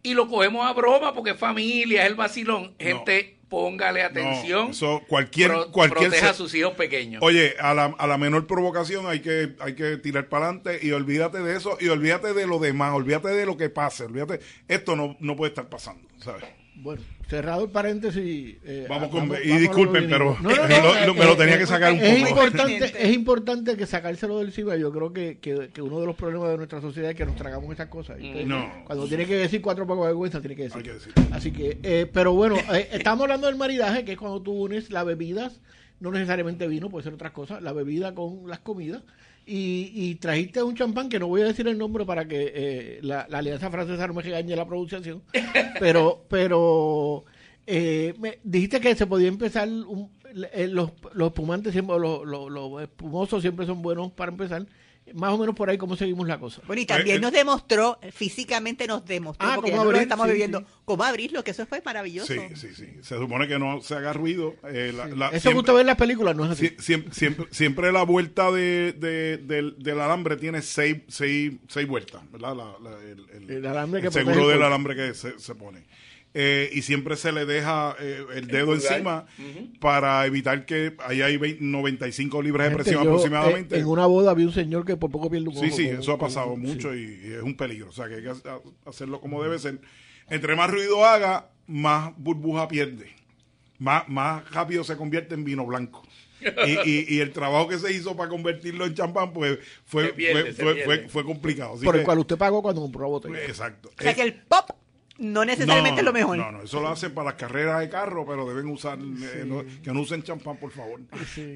y lo cogemos a broma porque es familia, es el vacilón. Gente, póngale atención. No, eso, cualquier, pro- cualquier proteja a sus hijos pequeños. Oye, a la, a la menor provocación hay que, hay que tirar para adelante y olvídate de eso y olvídate de lo demás, olvídate de lo que pase, olvídate. Esto no, no puede estar pasando, ¿sabes? Bueno, cerrado el paréntesis. eh, Vamos con- y disculpen, pero vinimos. lo- lo- me lo tenía que sacar un es poco. Importante, es importante que sacárselo del CIBA. Yo creo que, que, que uno de los problemas de nuestra sociedad es que nos tragamos esas cosas. Entonces, No. Cuando tiene que decir cuatro pocos de vergüenza, tiene que decir. Hay que decir. Así que, eh, pero bueno, eh, estamos hablando del maridaje, que es cuando tú unes las bebidas, no necesariamente vino, puede ser otras cosas, la bebida con las comidas. Y, y trajiste un champán que no voy a decir el nombre para que eh, la, la Alianza Francesa no me regañe la pronunciación, pero, pero eh, me- dijiste que se podía empezar, un- eh, los, los espumantes, siempre, los, los, los espumosos siempre son buenos para empezar. Más o menos por ahí cómo seguimos la cosa. Bueno, y también Eh, nos demostró, físicamente nos demostró, Ah, porque no estamos sí, viviendo, sí. cómo abrirlo, que eso fue maravilloso. Sí, sí, sí. Se supone que no se haga ruido. eh, la- la- Eso que siempre- usted ve en las películas no es así. Sie- Siempre, siempre, siempre la vuelta de, de- del, del alambre tiene seis, seis, seis vueltas, ¿verdad? La- la- el, el- El alambre que el seguro el del alambre que se, se pone. Eh, y siempre se le deja eh, el dedo encima para evitar que ahí hay 20 95 libras de Gente, presión yo, aproximadamente. eh, en una boda vi un señor que por poco pierde un Sí, ojo sí, eso ha con- pasado sí. mucho y, y es un peligro. O sea, que hay que ha- hacerlo como debe ser. Entre más ruido haga, más burbuja pierde. Más, más rápido se convierte en vino blanco. Y, y- y el trabajo que se hizo para convertirlo en champán, pues fue, pierde, fue, fue, fue- fue complicado. Así Por el que- cual usted pagó cuando compró la botella. Exacto. O sea Eh, que el pop no necesariamente es lo mejor. no, no, eso lo hacen para las carreras de carro, pero deben usar, eh, no- que no usen champán, por favor.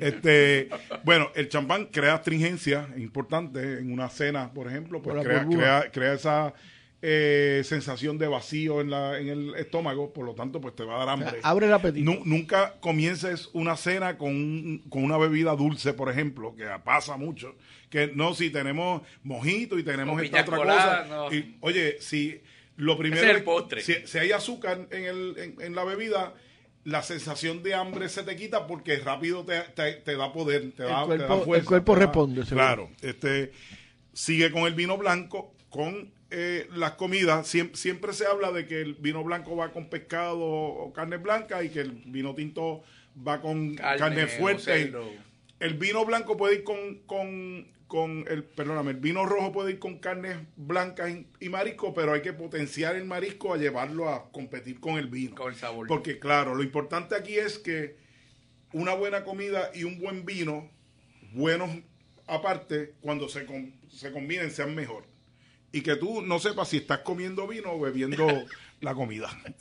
Este, bueno, el champán crea astringencia, es importante, en una cena, por ejemplo, pues Por crea, crea, crea esa eh, sensación de vacío en, la, en el estómago, por lo tanto, pues te va a dar hambre. Abre el apetito. Nu- nunca comiences una cena con, un- con una bebida dulce, por ejemplo, que pasa mucho. Que no, si tenemos mojito y tenemos O esta otra colada, cosa. no. y, oye, si lo primero es el postre. Si, si hay azúcar en, el, en, en la bebida, la sensación de hambre se te quita porque rápido te, te- te da poder, te El da, te cuerpo- da fuerza. el cuerpo te da- responde, seguro. Claro. Este, sigue con el vino blanco, con eh, las comidas. Siempre, siempre se habla de que el vino blanco va con pescado o carne blanca y que el vino tinto va con Carne carne, o fuerte. El vino blanco puede ir con, con, con el, perdóname, el vino rojo puede ir con carnes blancas y, marisco, pero hay que potenciar el marisco a llevarlo a competir con el vino. Con el sabor. Porque claro, lo importante aquí es que una buena comida y un buen vino, buenos aparte, cuando se, com- se combinen sean mejor. Y que tú no sepas si estás comiendo vino o bebiendo la comida.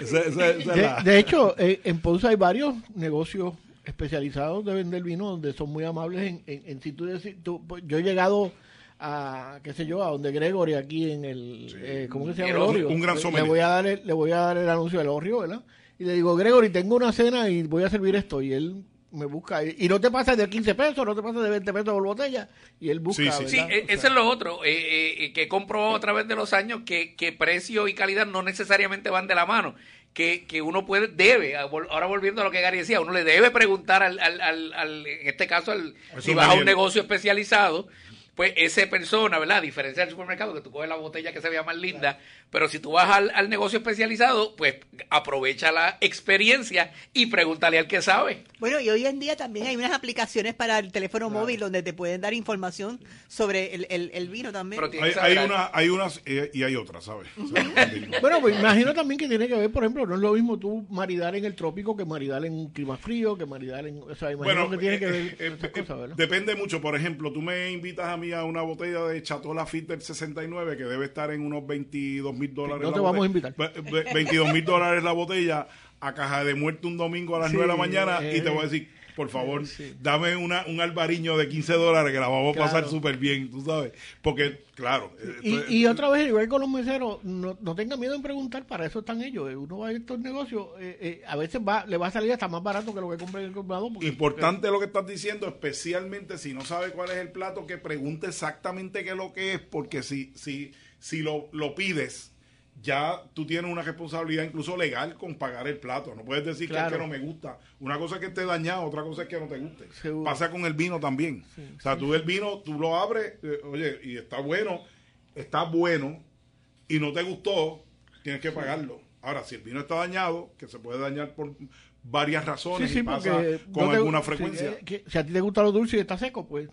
Esa- esa- esa es De, la- de hecho, eh, en Ponce hay varios negocios especializados de vender vino donde son muy amables en, en, en si tú tú- pues, yo he llegado a qué sé yo a donde Gregory aquí en el eh, ¿cómo que se llama? El El un gran Le- voy a dar el, le voy a dar el anuncio del Orrio ¿verdad? y le digo Gregory tengo una cena y voy a servir esto y él me busca y, y no te pasa de 15 pesos no te pasa de 20 pesos por botella y él busca Sí, ¿verdad? eh, O eso sea, es lo otro, eh, eh, eh, que he comprobado a través de los años que, que precio y calidad no necesariamente van de la mano. Que, que uno puede, debe, ahora volviendo a lo que Gary decía, uno le debe preguntar al, al, al, al- en este caso, al, si vas a un negocio especializado, pues esa persona, ¿verdad? A diferencia del supermercado, que tú coges la botella que se vea más linda, pero si tú vas al, al negocio especializado, pues aprovecha la experiencia y pregúntale al que sabe. Bueno, y hoy en día también hay unas aplicaciones para el teléfono móvil donde te pueden dar información sobre el, el, el vino también. hay, hay, una, hay unas eh, y hay otras, ¿sabes? Bueno, pues imagino también que tiene que ver, por ejemplo, no es lo mismo tú maridar en el trópico que maridar en un clima frío, que maridar en... O sea, imagino Bueno, que tiene eh, que ver eh, esas eh, cosas, ¿verdad? depende mucho. Por ejemplo, tú me invitas a mí una botella de Chateau Lafite del 69 que debe estar en unos 22 mil dólares. No te vamos a invitar. Ve- ve- 22 mil dólares la botella a caja de muerte un domingo a las Sí, 9 de la mañana y te eh, voy a decir, por favor, dame una, un albariño de 15 dólares que la vamos a pasar súper bien, tú sabes. Porque, claro. eh, Y, esto- y otra vez, igual con los meseros, no, no tenga miedo en preguntar, para eso están ellos. Eh, Uno va a estos negocios, eh, eh, a veces va, le va a salir hasta más barato que lo que compre en el comprador. porque- Importante lo que estás diciendo, especialmente si no sabe cuál es el plato, que pregunte exactamente qué es lo que es, porque si, si, si lo, lo pides, ya tú tienes una responsabilidad incluso legal con pagar el plato. No puedes decir que es que no me gusta. Una cosa es que esté dañado, otra cosa es que no te guste. Seguro. Pasa con el vino también. o sea, tú el vino, tú lo abres, eh, oye, y está bueno, está bueno, y no te gustó, tienes que pagarlo. Ahora, si el vino está dañado, que se puede dañar por varias razones Sí, sí, y pasa con no te- alguna si- frecuencia, eh, que- si a ti te gusta lo dulce y está seco, pues...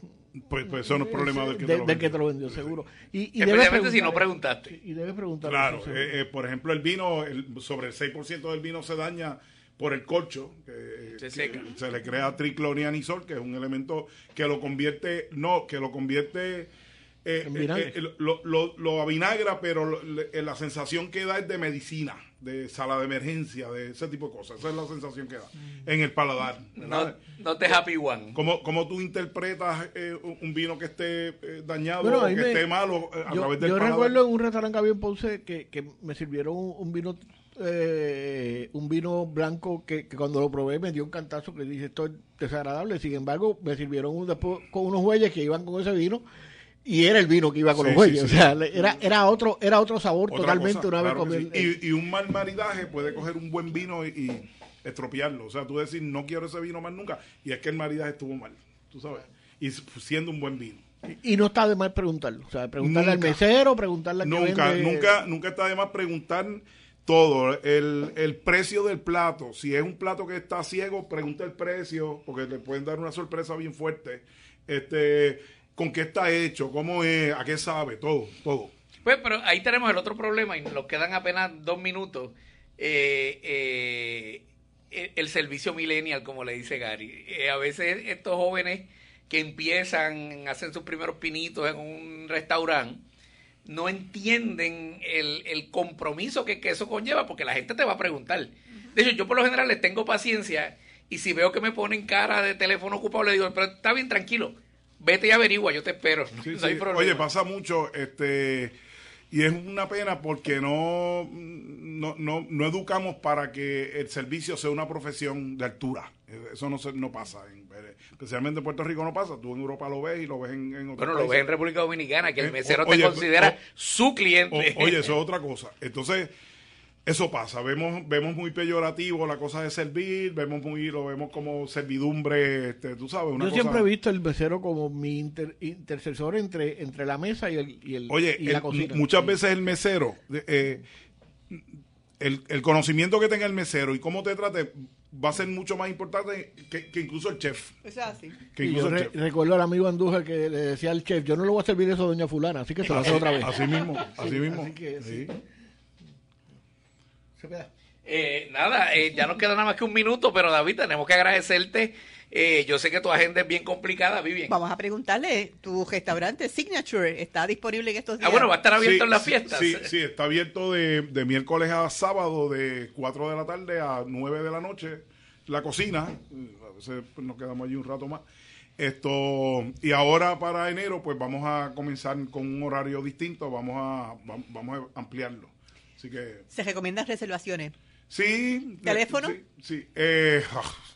pues, pues eso no es problema del que te lo del que vendió. te lo vendió, seguro. Y, y Especialmente si no preguntaste. Y debes preguntar. Claro, eh, eh, por ejemplo, el vino, el- sobre el 6% del vino se daña por el corcho, que, Se que seca. se le crea triclonianisol, que es un elemento que lo convierte, no, que lo convierte, eh, eh, eh, lo, lo, lo avinagra, pero lo- le- la sensación que da es de medicina, de sala de emergencia, de ese tipo de cosas. Esa es la sensación que da en el paladar. No, no te happy one. ¿Cómo, cómo tú interpretas eh, un vino que esté eh, dañado Bueno, o que me- esté malo eh, a yo, través del yo paladar? recuerdo en un restaurante que había en Ponce que, que me sirvieron un, un vino eh, un vino blanco que, que cuando lo probé me dio un cantazo que dije esto es desagradable sin embargo me sirvieron un, después con unos bueyes que iban con ese vino y era el vino que iba con Sí, los bueyes sí, o sea era era otro era otro sabor Otra totalmente cosa, una vez claro sí. y, y un mal maridaje puede coger un buen vino y, y estropearlo. O sea, tú decir, no quiero ese vino más nunca. Y es que el maridaje estuvo mal, tú sabes. Y siendo un buen vino. y no está de mal preguntarlo o sea preguntarle al mesero preguntarle al que Nunca, vende- nunca, nunca está de más preguntar todo. El, el precio del plato. Si es un plato que está ciego, pregunta el precio, porque le pueden dar una sorpresa bien fuerte. Este, con qué está hecho, cómo es, a qué sabe, todo, todo. Pues, pero ahí tenemos el otro problema y nos quedan apenas dos minutos. Eh, eh, el, el servicio millennial, como le dice Gary. Eh, a veces estos jóvenes que empiezan, hacen sus primeros pinitos en un restaurante, no entienden el, el compromiso que, que eso conlleva, porque la gente te va a preguntar. De hecho, yo por lo general les tengo paciencia y si veo que me ponen cara de teléfono ocupado, le digo, pero está bien, tranquilo, vete y averigua, yo te espero. No, Sí, no hay sí. problema. Oye, pasa mucho, este, y es una pena porque no, no, no, no educamos para que el servicio sea una profesión de altura. Eso no, se- no pasa, en- especialmente en Puerto Rico no pasa. Tú en Europa lo ves y lo ves en, en otros Bueno, lo países. ves en República Dominicana, que el Eh, mesero te considera o- su cliente. O- oye, eso es otra cosa. Entonces, eso pasa. Vemos, vemos muy peyorativo la cosa de servir, vemos muy, lo vemos como servidumbre, este, tú sabes, una yo cosa. siempre he visto el mesero como mi inter- intercesor entre entre la mesa y el, y el Oye, y la cocina muchas veces el mesero, eh, el, el conocimiento que tenga el mesero y cómo te trate va a ser mucho más importante que, que incluso el chef. Es así. Que Y incluso yo el re- chef. recuerdo al amigo Andújar que le decía al chef, yo no le voy a servir eso a doña fulana, así que se lo hace otra vez. Así mismo, así Sí, mismo. así que, sí. Sí. Eh, nada, eh, ya nos queda nada más que un minuto, pero David, tenemos que agradecerte. Eh, yo sé que tu agenda es bien complicada, Vivian. Vamos a preguntarle, tu restaurante Signature está disponible en estos días. Ah, bueno, va a estar abierto Sí, en las sí, fiestas. Sí, sí, está abierto de, de miércoles a sábado, de 4 de la tarde a 9 de la noche. La cocina, a veces pues, nos quedamos allí un rato más. Esto, y ahora para enero, pues vamos a comenzar con un horario distinto, vamos a, va- vamos a ampliarlo. Así que, Se recomiendan reservaciones. sí. ¿Teléfono? Sí, sí. Eh,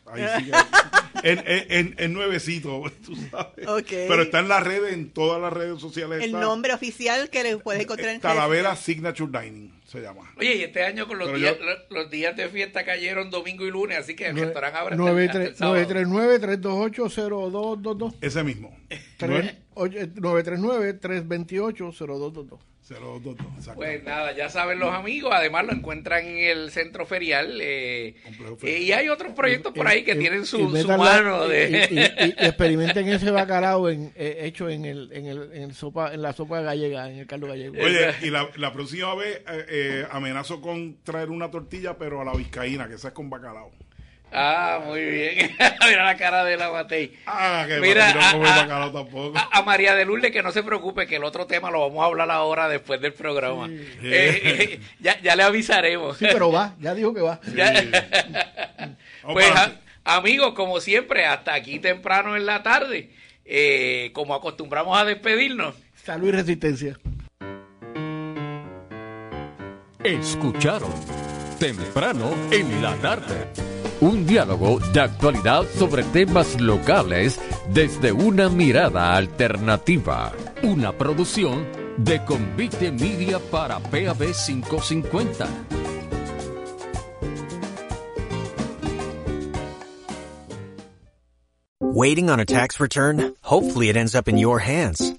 ahí sí que- en, en, en- nuevecito, tú sabes. Ok. Pero está en las redes, en todas las redes sociales. El está. nombre oficial que le puedes encontrar en Talavera Signature Dining se llama. Oye, y este año con los días, yo- lo- los días de fiesta cayeron domingo y lunes, así que el Nue- restaurante abre hasta el- hasta el sábado. 939-328-0222. Ese mismo. Tres- oye, 939-328-0222. 022, exacto. Pues nada, ya saben los amigos, además lo encuentran en el centro ferial eh, eh, y hay otros proyectos por ahí que Y- tienen y su, su mano y- de... y, y- y experimenten ese bacalao en, eh, hecho en el, en el en el sopa en la sopa gallega en el caldo gallego Oye, y la, la próxima vez eh, eh, amenazo con traer una tortilla, pero a la vizcaína, que esa es con bacalao. Ah, muy bien. Mira la cara de la Matei. Ah, que Mira, no a- come a- bacalao tampoco. A, a María de Lourdes que no se preocupe, que el otro tema lo vamos a hablar ahora después del programa. Eh, eh, ya, ya le avisaremos. sí pero va ya dijo que va Vamos pues a- amigos, como siempre, hasta aquí temprano en la tarde, eh, como acostumbramos a despedirnos. salud y resistencia Escucharon temprano en la tarde. Un diálogo de actualidad sobre temas locales desde una mirada alternativa. Una producción de Convite Media para PAB 550. Waiting on a tax return? Hopefully it ends up in your hands.